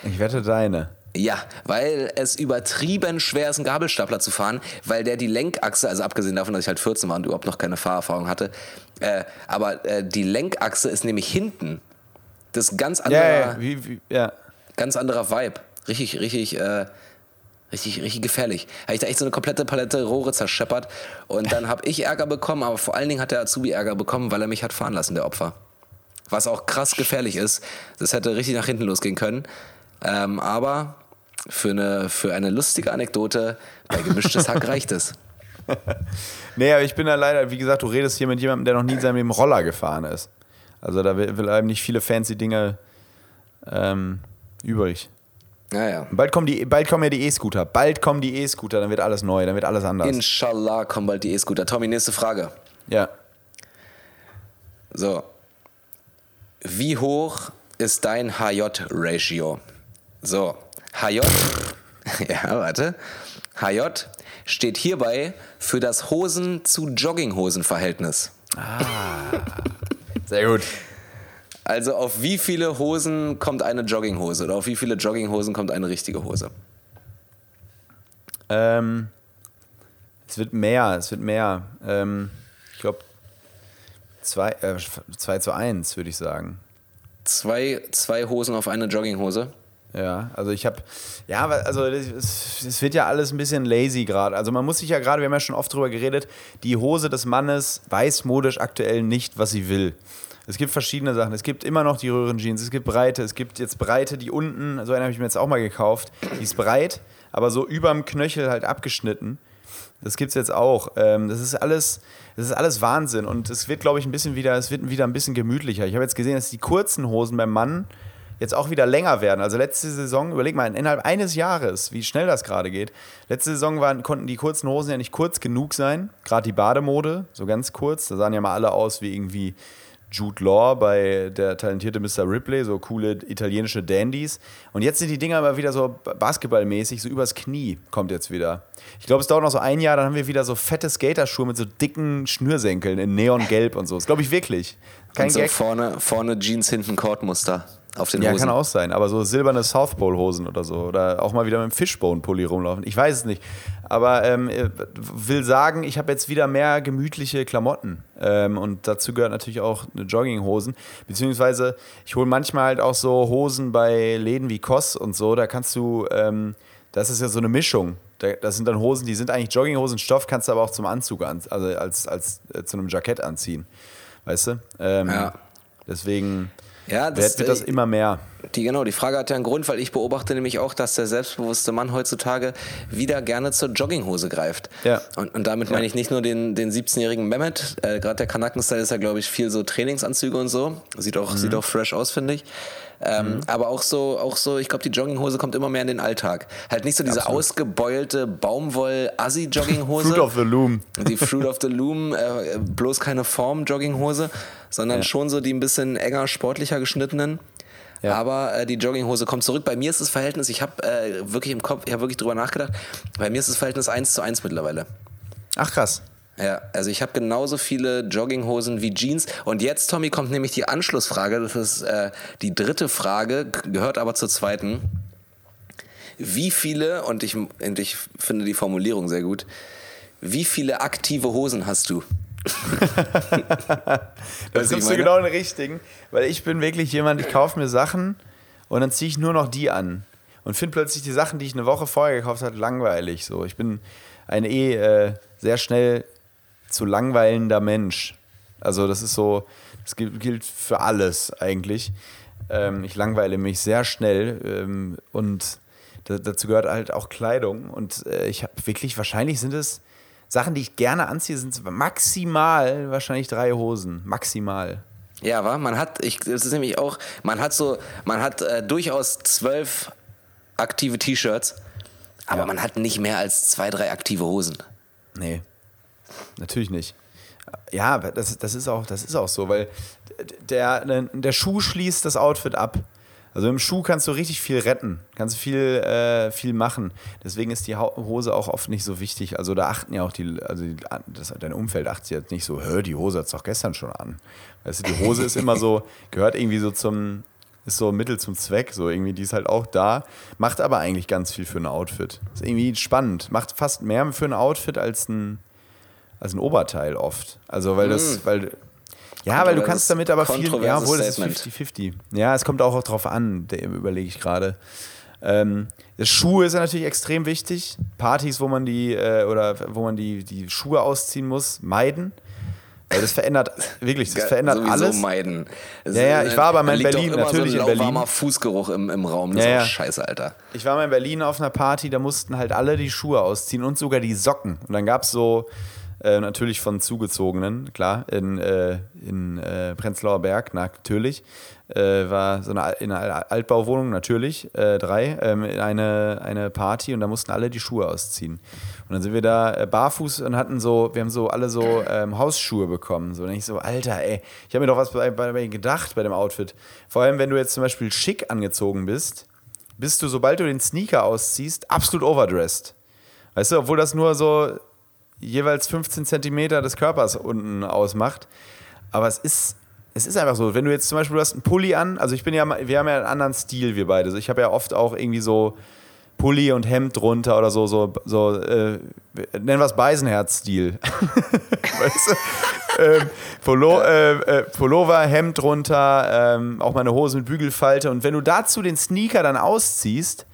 Ich wette deine. Ja, weil es übertrieben schwer ist, einen Gabelstapler zu fahren, weil der die Lenkachse, also abgesehen davon, dass ich halt 14 war und überhaupt noch keine Fahrerfahrung hatte, äh, aber äh, die Lenkachse ist nämlich hinten. Das ist ganz anderer, ja, ja, wie, wie, ja. ganz anderer Vibe. Richtig, richtig, äh, richtig, richtig gefährlich. Habe ich da echt so eine komplette Palette Rohre zerscheppert und dann habe ich Ärger bekommen, aber vor allen Dingen hat der Azubi Ärger bekommen, weil er mich hat fahren lassen, der Opfer. Was auch krass gefährlich ist. Das hätte richtig nach hinten losgehen können. Ähm, aber für eine, für eine lustige Anekdote bei gemischtes Hack reicht es. nee, aber ich bin da leider, wie gesagt, du redest hier mit jemandem, der noch nie in seinem Leben Roller gefahren ist. Also da bleiben nicht viele fancy Dinge ähm, übrig. Ja, ja. Bald kommen, die, bald kommen ja die E-Scooter. Bald kommen die E-Scooter, dann wird alles neu, dann wird alles anders. Inshallah kommen bald die E-Scooter. Tommy, nächste Frage. Ja. So. Wie hoch ist dein HJ-Ratio? So, HJ, ja, warte. HJ steht hierbei für das Hosen zu Jogginghosen-Verhältnis. Ah, sehr gut. Also auf wie viele Hosen kommt eine Jogginghose oder auf wie viele Jogginghosen kommt eine richtige Hose? Ähm, es wird mehr, es wird mehr. Ähm, ich glaube 2 äh, zu 1, würde ich sagen. Zwei, zwei Hosen auf eine Jogginghose? Ja, also ich habe, ja, also es wird ja alles ein bisschen lazy gerade. Also man muss sich ja gerade, wir haben ja schon oft drüber geredet, die Hose des Mannes weiß modisch aktuell nicht, was sie will. Es gibt verschiedene Sachen. Es gibt immer noch die Röhrenjeans, es gibt Breite, es gibt jetzt Breite, die unten, so eine habe ich mir jetzt auch mal gekauft, die ist breit, aber so überm Knöchel halt abgeschnitten. Das gibt es jetzt auch. Ähm, das ist alles, das ist alles Wahnsinn und es wird, glaube ich, ein bisschen wieder, es wird wieder ein bisschen gemütlicher. Ich habe jetzt gesehen, dass die kurzen Hosen beim Mann jetzt auch wieder länger werden. Also letzte Saison, überleg mal, innerhalb eines Jahres, wie schnell das gerade geht. Letzte Saison waren, konnten die kurzen Hosen ja nicht kurz genug sein. Gerade die Bademode, so ganz kurz. Da sahen ja mal alle aus wie irgendwie Jude Law bei der talentierte Mr. Ripley, so coole italienische Dandys. Und jetzt sind die Dinger aber wieder so basketballmäßig, so übers Knie kommt jetzt wieder. Ich glaube, es dauert noch so ein Jahr, dann haben wir wieder so fette Skaterschuhe mit so dicken Schnürsenkeln in Neongelb und so. Das glaube ich wirklich. Kein und so Gag. Vorne, vorne Jeans, hinten Kordmuster auf den ja, Hosen. Ja, kann auch sein, aber so silberne South Pole Hosen oder so oder auch mal wieder mit dem Fishbone Pulli rumlaufen. Ich weiß es nicht, aber ähm, äh, will sagen, ich habe jetzt wieder mehr gemütliche Klamotten ähm, und dazu gehört natürlich auch eine Jogginghosen, beziehungsweise ich hole manchmal halt auch so Hosen bei Läden wie Koss und so, da kannst du, ähm, das ist ja so eine Mischung. Das sind dann Hosen, die sind eigentlich Jogginghosen, Stoff kannst du aber auch zum Anzug, an, also als, als äh, zu einem Jackett anziehen, weißt du? Ähm, ja. Deswegen ja, das, wird das immer mehr. Die, genau, die Frage hat ja einen Grund, weil ich beobachte nämlich auch, dass der selbstbewusste Mann heutzutage wieder gerne zur Jogginghose greift. Ja. Und, und damit ja. meine ich nicht nur den, den 17-jährigen Mehmet, äh, gerade der Kanaken-Style ist ja, glaube ich, viel so Trainingsanzüge und so. Sieht auch, mhm. sieht auch fresh aus, finde ich. Ähm, mhm. Aber auch so, auch so, ich glaube, die Jogginghose kommt immer mehr in den Alltag. Halt nicht so diese Absolut. ausgebeulte Baumwoll-Assi-Jogginghose. Fruit of the Loom. Die Fruit of the Loom, äh, bloß keine Form-Jogginghose, sondern ja. schon so die ein bisschen enger, sportlicher geschnittenen. Ja. Aber äh, die Jogginghose kommt zurück. Bei mir ist das Verhältnis, ich habe äh, wirklich im Kopf, ich habe wirklich drüber nachgedacht, bei mir ist das Verhältnis 1 zu 1 mittlerweile. Ach krass. Ja, also ich habe genauso viele Jogginghosen wie Jeans. Und jetzt, Tommy, kommt nämlich die Anschlussfrage. Das ist äh, die dritte Frage, gehört aber zur zweiten. Wie viele, und ich, und ich finde die Formulierung sehr gut, wie viele aktive Hosen hast du? das triffst du genau den richtigen, weil ich bin wirklich jemand, ich kaufe mir Sachen und dann ziehe ich nur noch die an und finde plötzlich die Sachen, die ich eine Woche vorher gekauft habe, langweilig. So, ich bin ein eh äh, sehr schnell zu langweilender Mensch. Also das ist so, das gilt für alles eigentlich. Ähm, ich langweile mich sehr schnell ähm, und dazu gehört halt auch Kleidung. Und äh, ich habe wirklich, wahrscheinlich sind es Sachen, die ich gerne anziehe, sind maximal wahrscheinlich drei Hosen. Maximal. Ja, war. Man hat, ich, das ist nämlich auch, man hat so, man hat äh, durchaus zwölf aktive T-Shirts, aber ja. man hat nicht mehr als zwei, drei aktive Hosen. Nee, natürlich nicht. Ja, das, das, ist auch, das ist auch so, weil der, der Schuh schließt das Outfit ab. Also im Schuh kannst du richtig viel retten, kannst viel, äh, viel machen. Deswegen ist die Hose auch oft nicht so wichtig. Also da achten ja auch die, also die, das, dein Umfeld achtet jetzt nicht so, hör, die Hose hat es doch gestern schon an. Weißt du, die Hose ist immer so, gehört irgendwie so zum, ist so Mittel zum Zweck, so irgendwie, die ist halt auch da, macht aber eigentlich ganz viel für ein Outfit. Ist irgendwie spannend, macht fast mehr für ein Outfit als ein, als ein Oberteil oft. Also weil das, mm. weil ja, weil du kannst damit aber viel. Ja, wohl, das ist 50-50. Ja, es kommt auch drauf an, überlege ich gerade. Ähm, Schuhe ist ja natürlich extrem wichtig. Partys, wo man die äh, oder wo man die, die Schuhe ausziehen muss, meiden. Weil das verändert, wirklich, das verändert Sowieso alles. meiden. Es ja, ja, ich war aber mal in Berlin, natürlich so ein in Berlin. Fußgeruch im, im Raum, das ja, ist auch scheiße, Alter. Ich war mal in Berlin auf einer Party, da mussten halt alle die Schuhe ausziehen und sogar die Socken. Und dann gab es so, äh, natürlich von Zugezogenen, klar, in, äh, in äh, Prenzlauer Berg, natürlich. Äh, war so eine, in einer Altbauwohnung, natürlich, äh, drei, ähm, eine, eine Party und da mussten alle die Schuhe ausziehen. Und dann sind wir da äh, barfuß und hatten so, wir haben so alle so ähm, Hausschuhe bekommen. So, und ich so, Alter, ey, ich habe mir doch was bei, bei, bei gedacht bei dem Outfit. Vor allem, wenn du jetzt zum Beispiel schick angezogen bist, bist du, sobald du den Sneaker ausziehst, absolut overdressed. Weißt du, obwohl das nur so jeweils 15 Zentimeter des Körpers unten ausmacht. Aber es ist, es ist einfach so. Wenn du jetzt zum Beispiel, du hast einen Pulli an, also ich bin ja, wir haben ja einen anderen Stil, wir beide. Also ich habe ja oft auch irgendwie so Pulli und Hemd drunter oder so, so, so äh, nennen wir es Beisenherz-Stil. weißt du? ähm, Pullo, äh, äh, Pullover, Hemd drunter, ähm, auch meine Hose mit Bügelfalte. Und wenn du dazu den Sneaker dann ausziehst,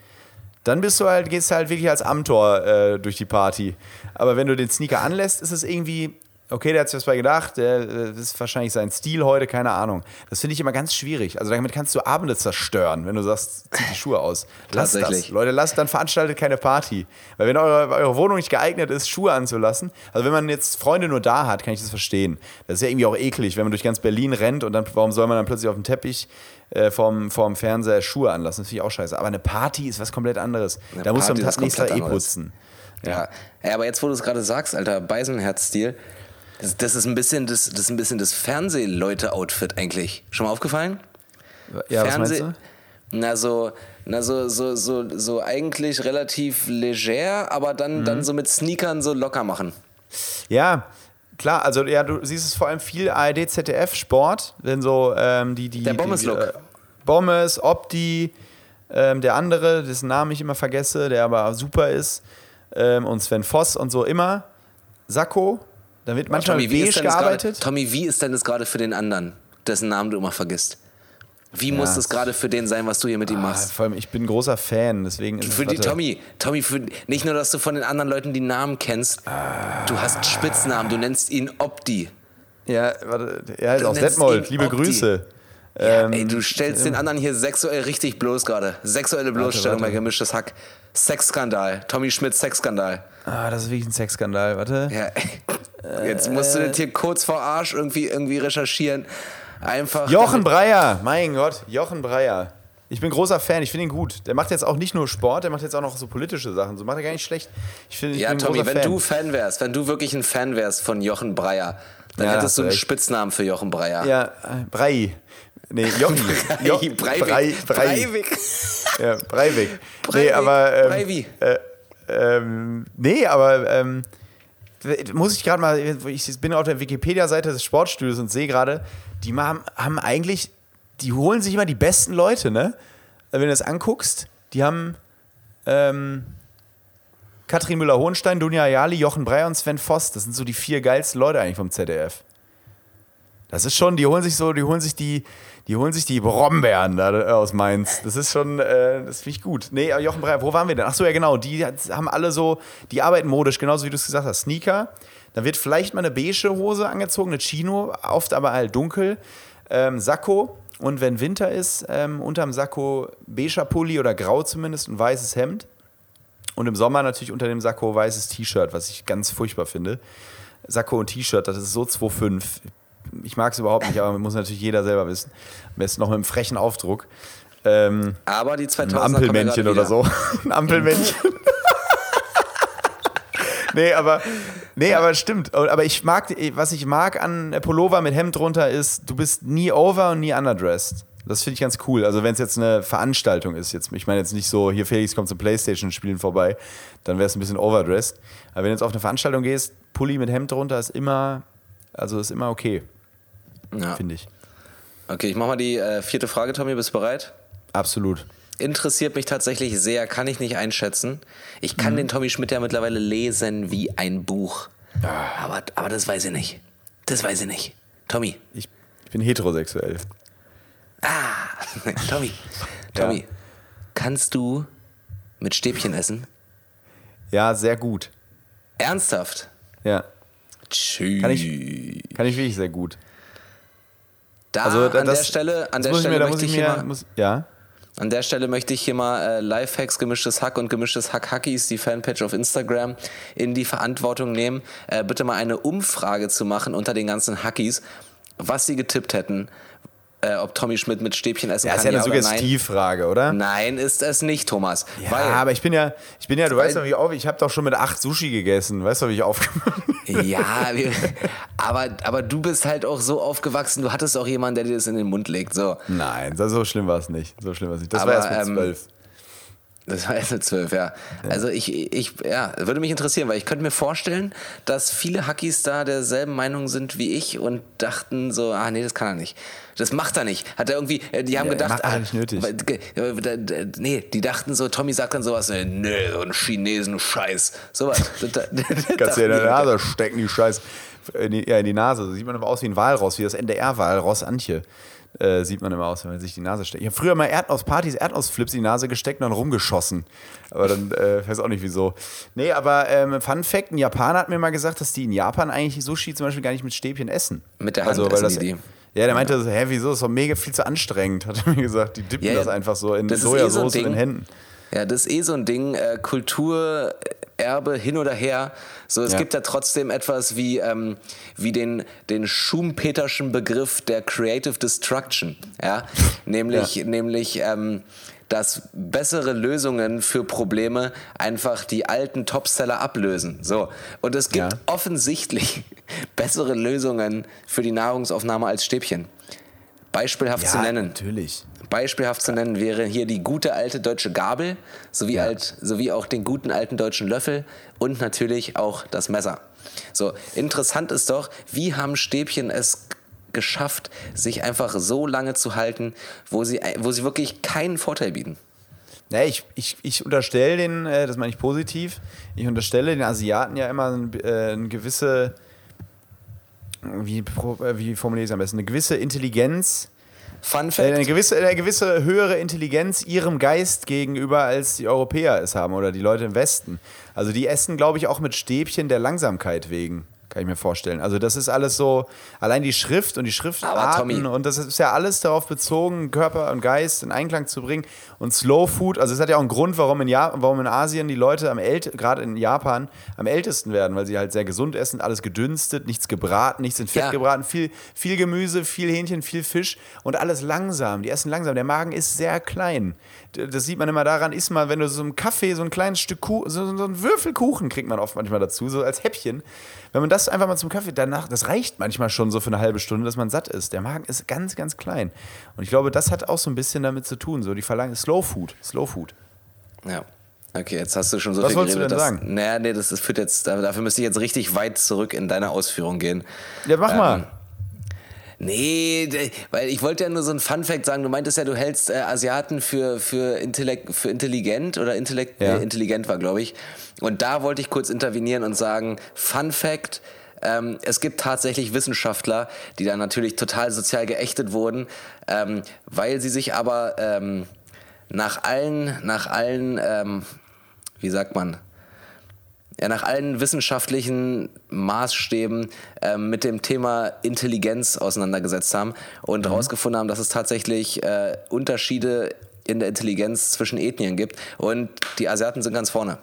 dann bist du halt, gehst du halt wirklich als Amtor äh, durch die Party. Aber wenn du den Sneaker anlässt, ist es irgendwie, okay, der hat sich was bei gedacht, der, das ist wahrscheinlich sein Stil heute, keine Ahnung. Das finde ich immer ganz schwierig. Also damit kannst du Abende zerstören, wenn du sagst, zieh die Schuhe aus. Lasst das. Leute, lasst, dann veranstaltet keine Party. Weil wenn eure, eure Wohnung nicht geeignet ist, Schuhe anzulassen, also wenn man jetzt Freunde nur da hat, kann ich das verstehen. Das ist ja irgendwie auch eklig, wenn man durch ganz Berlin rennt und dann, warum soll man dann plötzlich auf dem Teppich äh, vorm, vorm Fernseher Schuhe anlassen. Das finde ich auch scheiße. Aber eine Party ist was komplett anderes. Eine da musst du am Tag nächster eh putzen. Ja. ja. aber jetzt, wo du es gerade sagst, Alter, Beisenherz-Stil, das, das, ist ein bisschen das, das, ist ein bisschen das Fernsehleute-Outfit eigentlich. Schon mal aufgefallen? Ja, Fernseh was meinst du? Na, so, na so, so, so, so eigentlich relativ leger, aber dann, mhm. dann so mit Sneakern so locker machen. Ja, Klar, also ja, du siehst es vor allem viel ARD, ZDF, Sport, wenn so ähm, die, die. Der Bommes-Look. Äh, Bommes, Opti, ähm, der andere, dessen Namen ich immer vergesse, der aber super ist, ähm, und Sven Voss und so immer. Sakko, da wird manchmal Tommy, beige gearbeitet. Grade, Tommy, wie ist denn das gerade für den anderen, dessen Namen du immer vergisst? Wie ja. muss das gerade für den sein, was du hier mit ihm ah, machst? Vor allem, ich bin ein großer Fan, deswegen ist Für die, Tommy, Tommy, für, nicht nur, dass du von den anderen Leuten die Namen kennst, ah. du hast Spitznamen, du nennst ihn Opti. Ja, warte, er ist aus Detmold, liebe Opti. Grüße. Ja, ähm, ey, du stellst ähm, den anderen hier sexuell richtig bloß gerade. Sexuelle Bloßstellung bei gemischtes Hack. Sexskandal. Tommy Schmidt Sexskandal. Ah, das ist wirklich ein Sexskandal, warte. Ja, ey. Jetzt musst du das hier kurz vor Arsch irgendwie, irgendwie recherchieren. Einfach. Jochen Breyer, mein Gott, Jochen Breyer. Ich bin großer Fan, ich finde ihn gut. Der macht jetzt auch nicht nur Sport, der macht jetzt auch noch so politische Sachen. So macht er gar nicht schlecht. Ich find, ich ja, Tommy, wenn Fan. du Fan wärst, wenn du wirklich ein Fan wärst von Jochen Breyer, dann ja, hättest du einen echt. Spitznamen für Jochen Breyer. Ja, äh, Brei. Nee, Jochen. jo Breivik. Brei, Brei. Breivik. Ja, Breivik. Nee, aber. Ähm, Breivi. Äh, ähm, nee, aber. Ähm, muss ich gerade mal, ich bin auf der Wikipedia-Seite des Sportstudios und sehe gerade, die haben, haben eigentlich, die holen sich immer die besten Leute, ne? Wenn du das anguckst, die haben, ähm, Katrin Müller-Hohenstein, Dunja Ayali, Jochen Breyer und Sven Voss. Das sind so die vier geilsten Leute eigentlich vom ZDF. Das ist schon, die holen sich so, die holen sich die, die holen sich die Brombeeren da äh, aus Mainz. Das ist schon, äh, das finde ich gut. Nee, Jochen Breyer, wo waren wir denn? Ach so, ja genau, die haben alle so, die arbeiten modisch, genauso wie du es gesagt hast. Sneaker, da wird vielleicht mal eine beige Hose angezogen, eine Chino, oft aber halt dunkel. Ähm, Sakko und wenn Winter ist, ähm, unterm Sakko beiger Pulli oder grau zumindest, ein weißes Hemd. Und im Sommer natürlich unter dem Sakko weißes T-Shirt, was ich ganz furchtbar finde. Sakko und T-Shirt, das ist so 2,5 ich mag es überhaupt nicht, aber muss natürlich jeder selber wissen. Am besten noch mit einem frechen Aufdruck. Ähm, aber die 2000 Ein Ampelmännchen oder so. ein Ampelmännchen. nee, aber, nee, aber stimmt. Aber ich mag, was ich mag an Pullover mit Hemd drunter ist, du bist nie over und nie underdressed. Das finde ich ganz cool. Also wenn es jetzt eine Veranstaltung ist, jetzt, ich meine jetzt nicht so, hier Felix kommt zum Playstation-Spielen vorbei, dann wäre es ein bisschen overdressed. Aber wenn du jetzt auf eine Veranstaltung gehst, Pulli mit Hemd drunter ist immer, also ist immer okay ja. finde ich. Okay, ich mache mal die äh, vierte Frage, Tommy. Bist du bereit? Absolut. Interessiert mich tatsächlich sehr, kann ich nicht einschätzen. Ich kann mhm. den Tommy Schmidt ja mittlerweile lesen wie ein Buch. Ah. Aber, aber das weiß ich nicht. Das weiß ich nicht. Tommy. Ich, ich bin heterosexuell. Ah, Tommy. Tommy, ja. kannst du mit Stäbchen essen? Ja, sehr gut. Ernsthaft? Ja. Tschüss. Kann ich, kann ich wirklich sehr gut. Da also, an das, der Stelle, an der Stelle mir, möchte ich, hier mal, muss, ja. An der Stelle möchte ich hier mal äh, Lifehacks, gemischtes Hack und gemischtes Hack Hackies, die Fanpage auf Instagram, in die Verantwortung nehmen, äh, bitte mal eine Umfrage zu machen unter den ganzen Hackies, was sie getippt hätten, äh, ob Tommy Schmidt mit Stäbchen essen ja, kann. Das ist ja eine Suggestivfrage, oder? Nein, ist es nicht, Thomas. Ja, weil, aber ich bin ja, ich bin ja, du weißt doch, wie auf, ich habe doch schon mit acht Sushi gegessen. Weißt du, wie ich aufgemacht Ja, aber, aber du bist halt auch so aufgewachsen, du hattest auch jemanden, der dir das in den Mund legt. So. Nein, so schlimm war es nicht. So schlimm war es nicht. Das aber, war erst mit ähm, zwölf. Das war erst mit zwölf, ja. ja. Also ich, ich, ja, würde mich interessieren, weil ich könnte mir vorstellen, dass viele Hackies da derselben Meinung sind wie ich und dachten so, ah nee, das kann er nicht. Das macht er nicht. Hat er irgendwie, äh, die haben ja, gedacht, macht er nicht nötig. nee, die dachten so, Tommy sagt dann sowas, äh, nee, so ein Chinesen-Scheiß. Sowas. Kannst du in der Nase stecken, die Scheiß. In die, ja, in die Nase. Sieht man aber aus wie ein Walross, wie das NDR-Walross Antje. Äh, sieht man immer aus, wenn man sich die Nase steckt. Ich habe früher mal Erdnusspartys, Erdnussflips in die Nase gesteckt und dann rumgeschossen. Aber dann äh, weiß auch nicht wieso. Nee, aber ähm, Fun Fact: Ein Japaner hat mir mal gesagt, dass die in Japan eigentlich Sushi zum Beispiel gar nicht mit Stäbchen essen. Mit der Hand also, weil das, die. Ja, der meinte, hä, wieso? Das ist doch mega viel zu anstrengend, hat er mir gesagt. Die dippen ja, das einfach so in Sojasauce eh so in den Händen. Ja, das ist eh so ein Ding. Äh, Kulturerbe hin oder her. So, es ja. gibt ja trotzdem etwas wie, ähm, wie den, den Schumpeterschen Begriff der Creative Destruction. Ja? nämlich, ja. nämlich ähm, dass bessere Lösungen für Probleme einfach die alten Topseller ablösen. So. Und es gibt ja. offensichtlich bessere Lösungen für die Nahrungsaufnahme als Stäbchen. Beispielhaft ja, zu nennen. Natürlich. Beispielhaft zu nennen wäre hier die gute alte deutsche Gabel, sowie, ja. alt, sowie auch den guten alten deutschen Löffel und natürlich auch das Messer. So, interessant ist doch, wie haben Stäbchen es geschafft, sich einfach so lange zu halten, wo sie, wo sie wirklich keinen Vorteil bieten. Ja, ich, ich, ich unterstelle den, äh, das meine ich positiv, ich unterstelle den Asiaten ja immer eine, eine gewisse, wie, äh, wie formuliere ich es am besten, eine gewisse Intelligenz. Fun Fact. Eine gewisse, eine gewisse höhere Intelligenz ihrem Geist gegenüber, als die Europäer es haben oder die Leute im Westen. Also die essen, glaube ich, auch mit Stäbchen der Langsamkeit wegen. Kann ich mir vorstellen. Also das ist alles so, allein die Schrift und die Schriftarten und das ist ja alles darauf bezogen, Körper und Geist in Einklang zu bringen. Und Slow Food, also es hat ja auch einen Grund, warum in, ja warum in Asien die Leute am gerade in Japan am ältesten werden, weil sie halt sehr gesund essen, alles gedünstet, nichts gebraten, nichts in Fett ja. gebraten, viel, viel Gemüse, viel Hähnchen, viel Fisch und alles langsam. Die essen langsam. Der Magen ist sehr klein. Das sieht man immer daran, isst man, wenn du so einen Kaffee, so ein kleines Stück Kuchen, so, so einen Würfelkuchen kriegt man oft manchmal dazu, so als Häppchen. Wenn man das einfach mal zum Kaffee danach, das reicht manchmal schon so für eine halbe Stunde, dass man satt ist. Der Magen ist ganz, ganz klein. Und ich glaube, das hat auch so ein bisschen damit zu tun. So die Verlangen Slow Food, Slow Food. Ja. Okay, jetzt hast du schon so Was viel geredet. Was wolltest du denn sagen? Naja, nee, das, das führt jetzt, dafür müsste ich jetzt richtig weit zurück in deine Ausführung gehen. Ja, mach ähm, mal. Nee, weil ich wollte ja nur so ein Fun-Fact sagen. Du meintest ja, du hältst äh, Asiaten für, für, Intellekt, für intelligent oder Intellekt, ja. äh, intelligent war, glaube ich. Und da wollte ich kurz intervenieren und sagen: Fun-Fact. Ähm, es gibt tatsächlich Wissenschaftler, die dann natürlich total sozial geächtet wurden, ähm, weil sie sich aber ähm, nach allen, nach allen, ähm, wie sagt man, ja, nach allen wissenschaftlichen Maßstäben äh, mit dem Thema Intelligenz auseinandergesetzt haben und herausgefunden mhm. haben, dass es tatsächlich äh, Unterschiede in der Intelligenz zwischen Ethnien gibt. Und die Asiaten sind ganz vorne.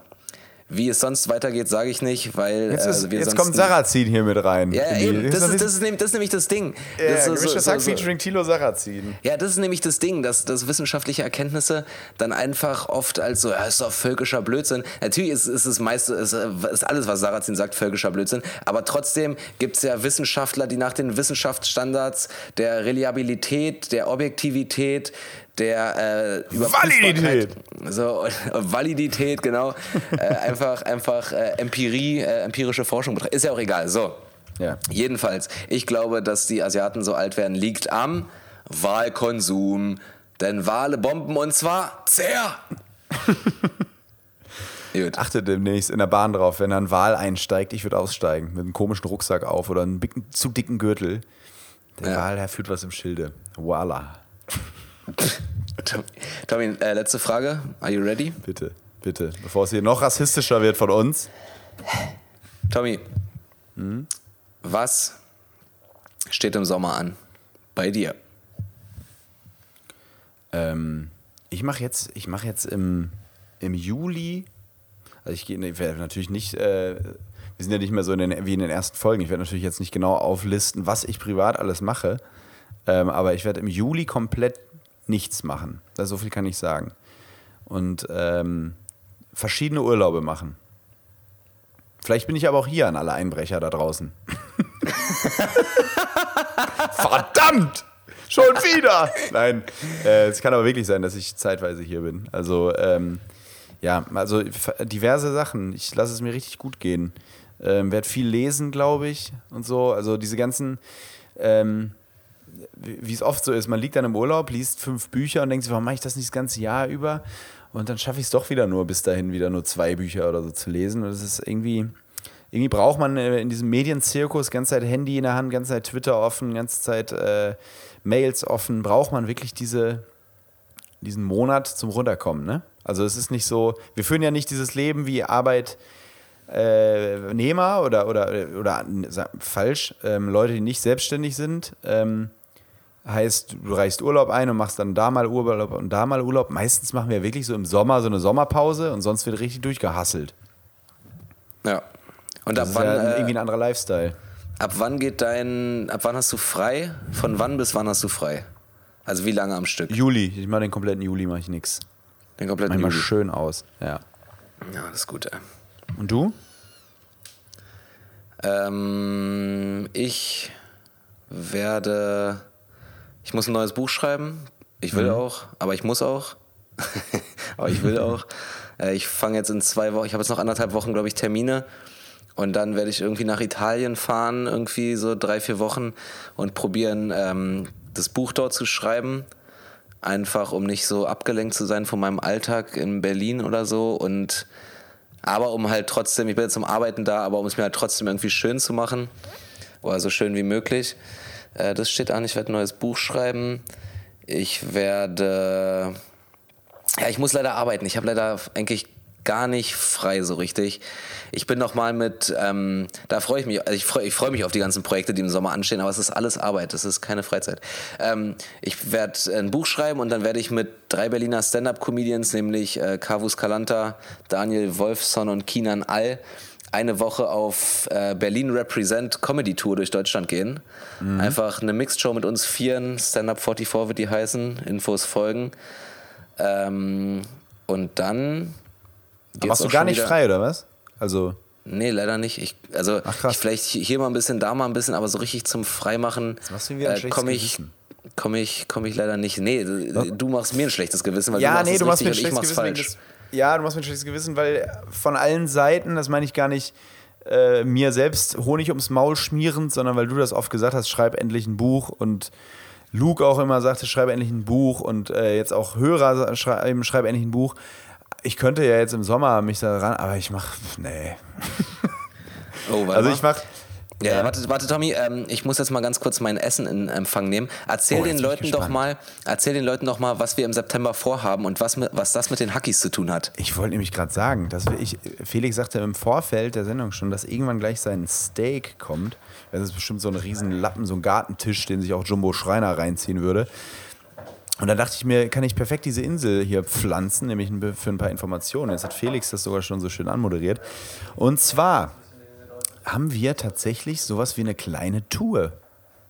Wie es sonst weitergeht, sage ich nicht, weil jetzt, ist, äh, jetzt kommt Sarrazin hier mit rein. Ja, eben. Das ist, das, ist, nämlich, das ist nämlich das Ding. Ja, das ist so, so, so, featuring Tilo Sarrazin. Ja, das ist nämlich das Ding, dass, dass wissenschaftliche Erkenntnisse dann einfach oft als so, ja, ist doch völkischer Blödsinn. Natürlich ist, ist es meist, ist, ist alles, was Sarrazin sagt, völkischer Blödsinn. Aber trotzdem gibt es ja Wissenschaftler, die nach den Wissenschaftsstandards der Reliabilität, der Objektivität, der äh, Validität. So, Validität, genau. äh, einfach einfach äh, Empirie, äh, empirische Forschung betreibt. Ist ja auch egal. So. Ja. Jedenfalls, ich glaube, dass die Asiaten so alt werden, liegt am Wahlkonsum. Denn Wale bomben und zwar sehr. Gut. Achte demnächst in der Bahn drauf, wenn ein Wal einsteigt, ich würde aussteigen, mit einem komischen Rucksack auf oder einem zu dicken Gürtel. Der ja. Wal, der fühlt was im Schilde. Voila. Tommy, äh, letzte Frage. Are you ready? Bitte, bitte. Bevor es hier noch rassistischer wird von uns. Tommy, hm? was steht im Sommer an? Bei dir? Ähm, ich mache jetzt, ich mach jetzt im, im Juli, also ich gehe natürlich nicht, äh, wir sind ja nicht mehr so in den, wie in den ersten Folgen, ich werde natürlich jetzt nicht genau auflisten, was ich privat alles mache, ähm, aber ich werde im Juli komplett nichts machen. so viel kann ich sagen. Und ähm, verschiedene Urlaube machen. Vielleicht bin ich aber auch hier an alle Einbrecher da draußen. Verdammt! Schon wieder! Nein, äh, es kann aber wirklich sein, dass ich zeitweise hier bin. Also, ähm, ja, also diverse Sachen. Ich lasse es mir richtig gut gehen. Ähm, werde viel lesen, glaube ich, und so. Also diese ganzen ähm, wie es oft so ist, man liegt dann im Urlaub, liest fünf Bücher und denkt sich, warum mache ich das nicht das ganze Jahr über? Und dann schaffe ich es doch wieder nur bis dahin, wieder nur zwei Bücher oder so zu lesen. Und das ist irgendwie, irgendwie braucht man äh, in diesem Medienzirkus ganze Zeit Handy in der Hand, ganze Zeit Twitter offen, ganze Zeit äh, Mails offen, braucht man wirklich diese, diesen Monat zum Runterkommen. Ne? Also es ist nicht so, wir führen ja nicht dieses Leben wie Arbeitnehmer oder, oder, oder falsch, ähm, Leute, die nicht selbstständig sind. Ähm, Heißt, du reichst Urlaub ein und machst dann da mal Urlaub und da mal Urlaub. Meistens machen wir wirklich so im Sommer so eine Sommerpause und sonst wird richtig durchgehasselt. Ja. Und das ab wann? Ja irgendwie ein anderer Lifestyle. Ab wann geht dein, ab wann hast du frei? Von wann bis wann hast du frei? Also wie lange am Stück? Juli. Ich mache den kompletten Juli, mache ich nichts. Den kompletten mach Juli. Mal schön aus, ja. Ja, das ist gut, ey. Und du? Ähm, ich werde ich muss ein neues Buch schreiben. Ich will mhm. auch, aber ich muss auch. aber ich will auch. Äh, ich fange jetzt in zwei Wochen, ich habe jetzt noch anderthalb Wochen, glaube ich, Termine. Und dann werde ich irgendwie nach Italien fahren, irgendwie so drei, vier Wochen und probieren, ähm, das Buch dort zu schreiben. Einfach, um nicht so abgelenkt zu sein von meinem Alltag in Berlin oder so. Und aber um halt trotzdem, ich bin jetzt zum Arbeiten da, aber um es mir halt trotzdem irgendwie schön zu machen. Oder so schön wie möglich. Äh, das steht an. Ich werde ein neues Buch schreiben. Ich werde. Ja, ich muss leider arbeiten. Ich habe leider eigentlich gar nicht frei so richtig. Ich bin noch mal mit, ähm, da freue ich mich, also ich freue ich freu mich auf die ganzen Projekte, die im Sommer anstehen, aber es ist alles Arbeit, es ist keine Freizeit. Ähm, ich werde ein Buch schreiben und dann werde ich mit drei Berliner Stand-Up-Comedians, nämlich äh, Kavus Kalanta, Daniel Wolfson und Kinan All, eine Woche auf äh, Berlin Represent Comedy Tour durch Deutschland gehen. Mhm. Einfach eine Mixed Show mit uns vieren. Stand Up 44 wird die heißen. Infos folgen. Ähm, und dann. machst du gar nicht frei, oder was? Also. Nee, leider nicht. Ich, also Ach, ich, vielleicht hier mal ein bisschen, da mal ein bisschen, aber so richtig zum Freimachen äh, komme ich, komm ich, komm ich leider nicht. Nee, du machst mir ein schlechtes Gewissen, weil ja, du machst nee, du machst mir ein schlechtes Gewissen. Das, ja, du machst mir ein schlechtes Gewissen, weil von allen Seiten, das meine ich gar nicht, äh, mir selbst Honig ums Maul schmierend, sondern weil du das oft gesagt hast, schreib endlich ein Buch und Luke auch immer sagte, schreib endlich ein Buch und äh, jetzt auch Hörer schreiben, schreib endlich ein Buch. Ich könnte ja jetzt im Sommer mich da ran, aber ich mach, nee. Oh, also ich mach, ja, ja, warte, warte, Tommy, ähm, ich muss jetzt mal ganz kurz mein Essen in Empfang nehmen. Erzähl oh, den Leuten doch mal, erzähl den Leuten doch mal, was wir im September vorhaben und was, mit, was das mit den Hackies zu tun hat. Ich wollte nämlich gerade sagen, dass ich, Felix sagte im Vorfeld der Sendung schon, dass irgendwann gleich sein Steak kommt. Das ist bestimmt so ein riesen Lappen, so ein Gartentisch, den sich auch Jumbo Schreiner reinziehen würde. Und da dachte ich mir, kann ich perfekt diese Insel hier pflanzen, nämlich für ein paar Informationen. Jetzt hat Felix das sogar schon so schön anmoderiert. Und zwar haben wir tatsächlich sowas wie eine kleine Tour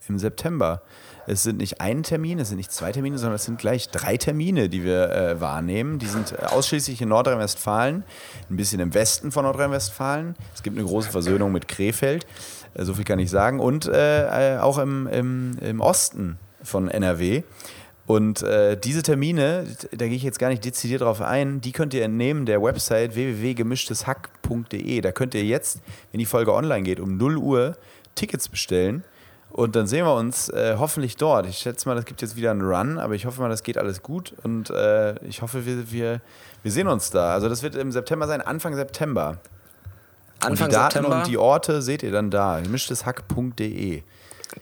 im September. Es sind nicht ein Termin, es sind nicht zwei Termine, sondern es sind gleich drei Termine, die wir äh, wahrnehmen. Die sind ausschließlich in Nordrhein-Westfalen, ein bisschen im Westen von Nordrhein-Westfalen. Es gibt eine große Versöhnung mit Krefeld, äh, so viel kann ich sagen. Und äh, äh auch im, im, im Osten von NRW. Und äh, diese Termine, da gehe ich jetzt gar nicht dezidiert drauf ein, die könnt ihr entnehmen der Website www.gemischtes.hack.de. Da könnt ihr jetzt, wenn die Folge online geht, um 0 Uhr Tickets bestellen. Und dann sehen wir uns äh, hoffentlich dort. Ich schätze mal, das gibt jetzt wieder einen Run, aber ich hoffe mal, das geht alles gut. Und äh, ich hoffe, wir, wir, wir sehen uns da. Also das wird im September sein, Anfang September. Anfang und die Daten September? und die Orte seht ihr dann da. gemischtes.hack.de.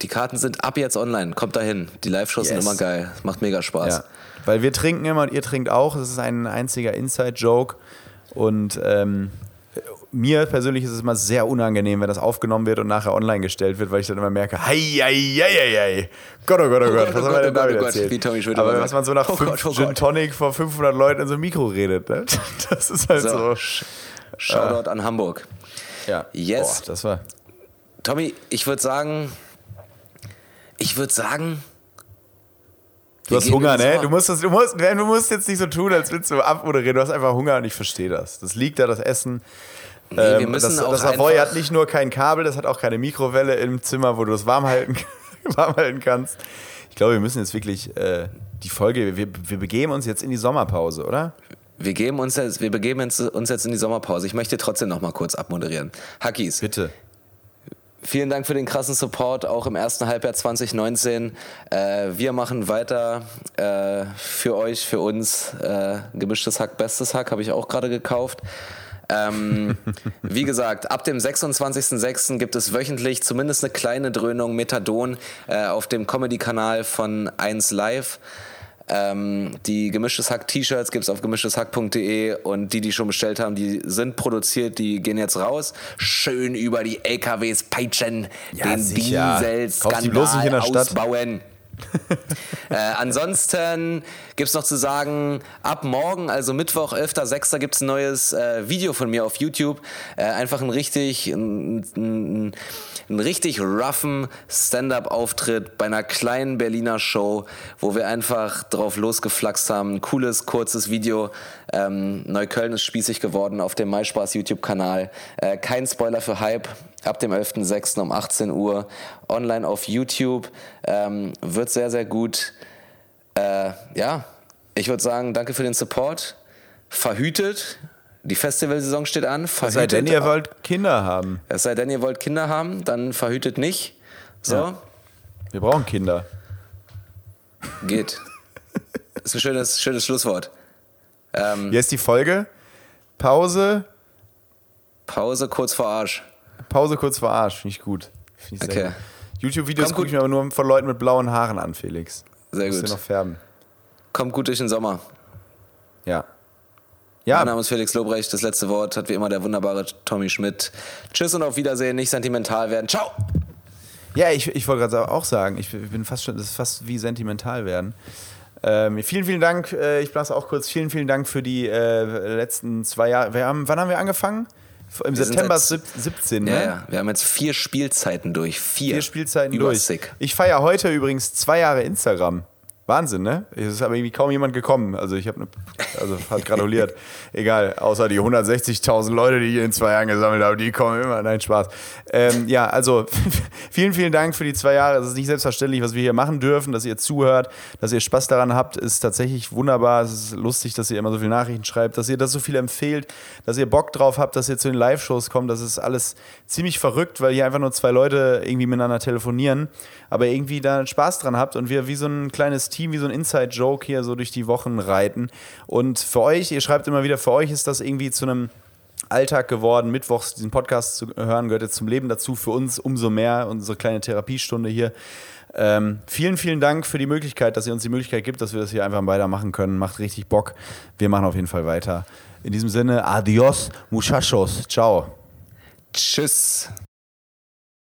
Die Karten sind ab jetzt online. Kommt dahin. Die Live-Shows yes. sind immer geil. Macht mega Spaß. Ja. Weil wir trinken immer und ihr trinkt auch. Das ist ein einziger Inside-Joke. Und ähm, mir persönlich ist es immer sehr unangenehm, wenn das aufgenommen wird und nachher online gestellt wird, weil ich dann immer merke, hei, hei, hei, hei, Gott, oh Gott, oh, oh Gott, was oh haben wir denn da wieder erzählt? Aber was man so nach oh fünf Gott, oh Gin Tonic vor 500 Leuten in so einem Mikro redet, ne? das ist halt so. so. Shoutout ah. an Hamburg. Ja. Yes. Boah, das war... Tommy, ich würde sagen, ich würde sagen. Du hast Hunger, ne? Du musst, das, du, musst, du musst jetzt nicht so tun, als willst du abmoderieren. Du hast einfach Hunger und ich verstehe das. Das liegt da, das Essen. Nee, wir ähm, müssen das, auch das Savoy hat nicht nur kein Kabel, das hat auch keine Mikrowelle im Zimmer, wo du es warm halten, warm halten kannst. Ich glaube, wir müssen jetzt wirklich äh, die Folge, wir, wir begeben uns jetzt in die Sommerpause, oder? Wir, geben uns jetzt, wir begeben uns jetzt in die Sommerpause. Ich möchte trotzdem noch mal kurz abmoderieren. Hackies. Bitte. Vielen Dank für den krassen Support, auch im ersten Halbjahr 2019. Äh, wir machen weiter äh, für euch, für uns. Äh, gemischtes Hack, bestes Hack habe ich auch gerade gekauft. Ähm, wie gesagt, ab dem 26.06. gibt es wöchentlich zumindest eine kleine Dröhnung Methadon äh, auf dem Comedy-Kanal von 1 Live. Ähm, die gemischtes Hack T-Shirts gibt es auf gemischeshack.de und die, die schon bestellt haben, die sind produziert, die gehen jetzt raus. Schön über die LKWs peitschen, ja, den Dieselskandal ausbauen. äh, ansonsten gibt es noch zu sagen, ab morgen, also Mittwoch, 11.06. gibt es ein neues äh, Video von mir auf YouTube. Äh, einfach ein richtig, ein, ein, einen richtig roughen Stand-up-Auftritt bei einer kleinen Berliner Show, wo wir einfach drauf losgeflaxt haben. Ein cooles, kurzes Video. Ähm, Neukölln ist spießig geworden auf dem MySpaß YouTube-Kanal. Äh, kein Spoiler für Hype. Ab dem 11.06. um 18 Uhr online auf YouTube. Ähm, wird sehr, sehr gut. Äh, ja, ich würde sagen, danke für den Support. Verhütet. Die Festivalsaison steht an. Verhütet, es sei denn, ihr wollt Kinder haben. Es sei denn, ihr wollt Kinder haben, dann verhütet nicht. So. Ja. Wir brauchen Kinder. Geht. Das ist ein schönes, schönes Schlusswort. Ähm, Hier ist die Folge. Pause. Pause kurz vor Arsch. Pause kurz vor Arsch, finde ich gut. Find ich okay. YouTube-Videos gucke ich mir aber nur von Leuten mit blauen Haaren an, Felix. Sehr gut. noch färben. Kommt gut durch den Sommer. Ja. Ja. Mein Name ist Felix Lobrecht. Das letzte Wort hat wie immer der wunderbare Tommy Schmidt. Tschüss und auf Wiedersehen. Nicht sentimental werden. Ciao! Ja, ich, ich wollte gerade auch sagen, ich bin fast schon, das ist fast wie sentimental werden. Ähm, vielen, vielen Dank. Äh, ich blase auch kurz. Vielen, vielen Dank für die äh, letzten zwei Jahre. Wir haben, wann haben wir angefangen? Im wir September seit, 17, ne? Ja, ja, wir haben jetzt vier Spielzeiten durch. Vier. Vier Spielzeiten Übersick. durch. Ich feiere heute übrigens zwei Jahre Instagram Wahnsinn, ne? Es ist aber irgendwie kaum jemand gekommen. Also ich habe, ne, also hat gratuliert. Egal, außer die 160.000 Leute, die ich in zwei Jahren gesammelt habe, die kommen immer. Nein, Spaß. Ähm, ja, also vielen, vielen Dank für die zwei Jahre. Es ist nicht selbstverständlich, was wir hier machen dürfen, dass ihr zuhört, dass ihr Spaß daran habt, ist tatsächlich wunderbar. Es ist lustig, dass ihr immer so viele Nachrichten schreibt, dass ihr das so viel empfehlt, dass ihr Bock drauf habt, dass ihr zu den Live-Shows kommt. Das ist alles ziemlich verrückt, weil hier einfach nur zwei Leute irgendwie miteinander telefonieren, aber irgendwie da Spaß dran habt und wir wie so ein kleines Team Team wie so ein Inside-Joke hier so durch die Wochen reiten. Und für euch, ihr schreibt immer wieder, für euch ist das irgendwie zu einem Alltag geworden, mittwochs diesen Podcast zu hören, gehört jetzt zum Leben dazu. Für uns umso mehr, unsere kleine Therapiestunde hier. Ähm, vielen, vielen Dank für die Möglichkeit, dass ihr uns die Möglichkeit gibt, dass wir das hier einfach weitermachen können. Macht richtig Bock. Wir machen auf jeden Fall weiter. In diesem Sinne, adios, muchachos. Ciao. Tschüss.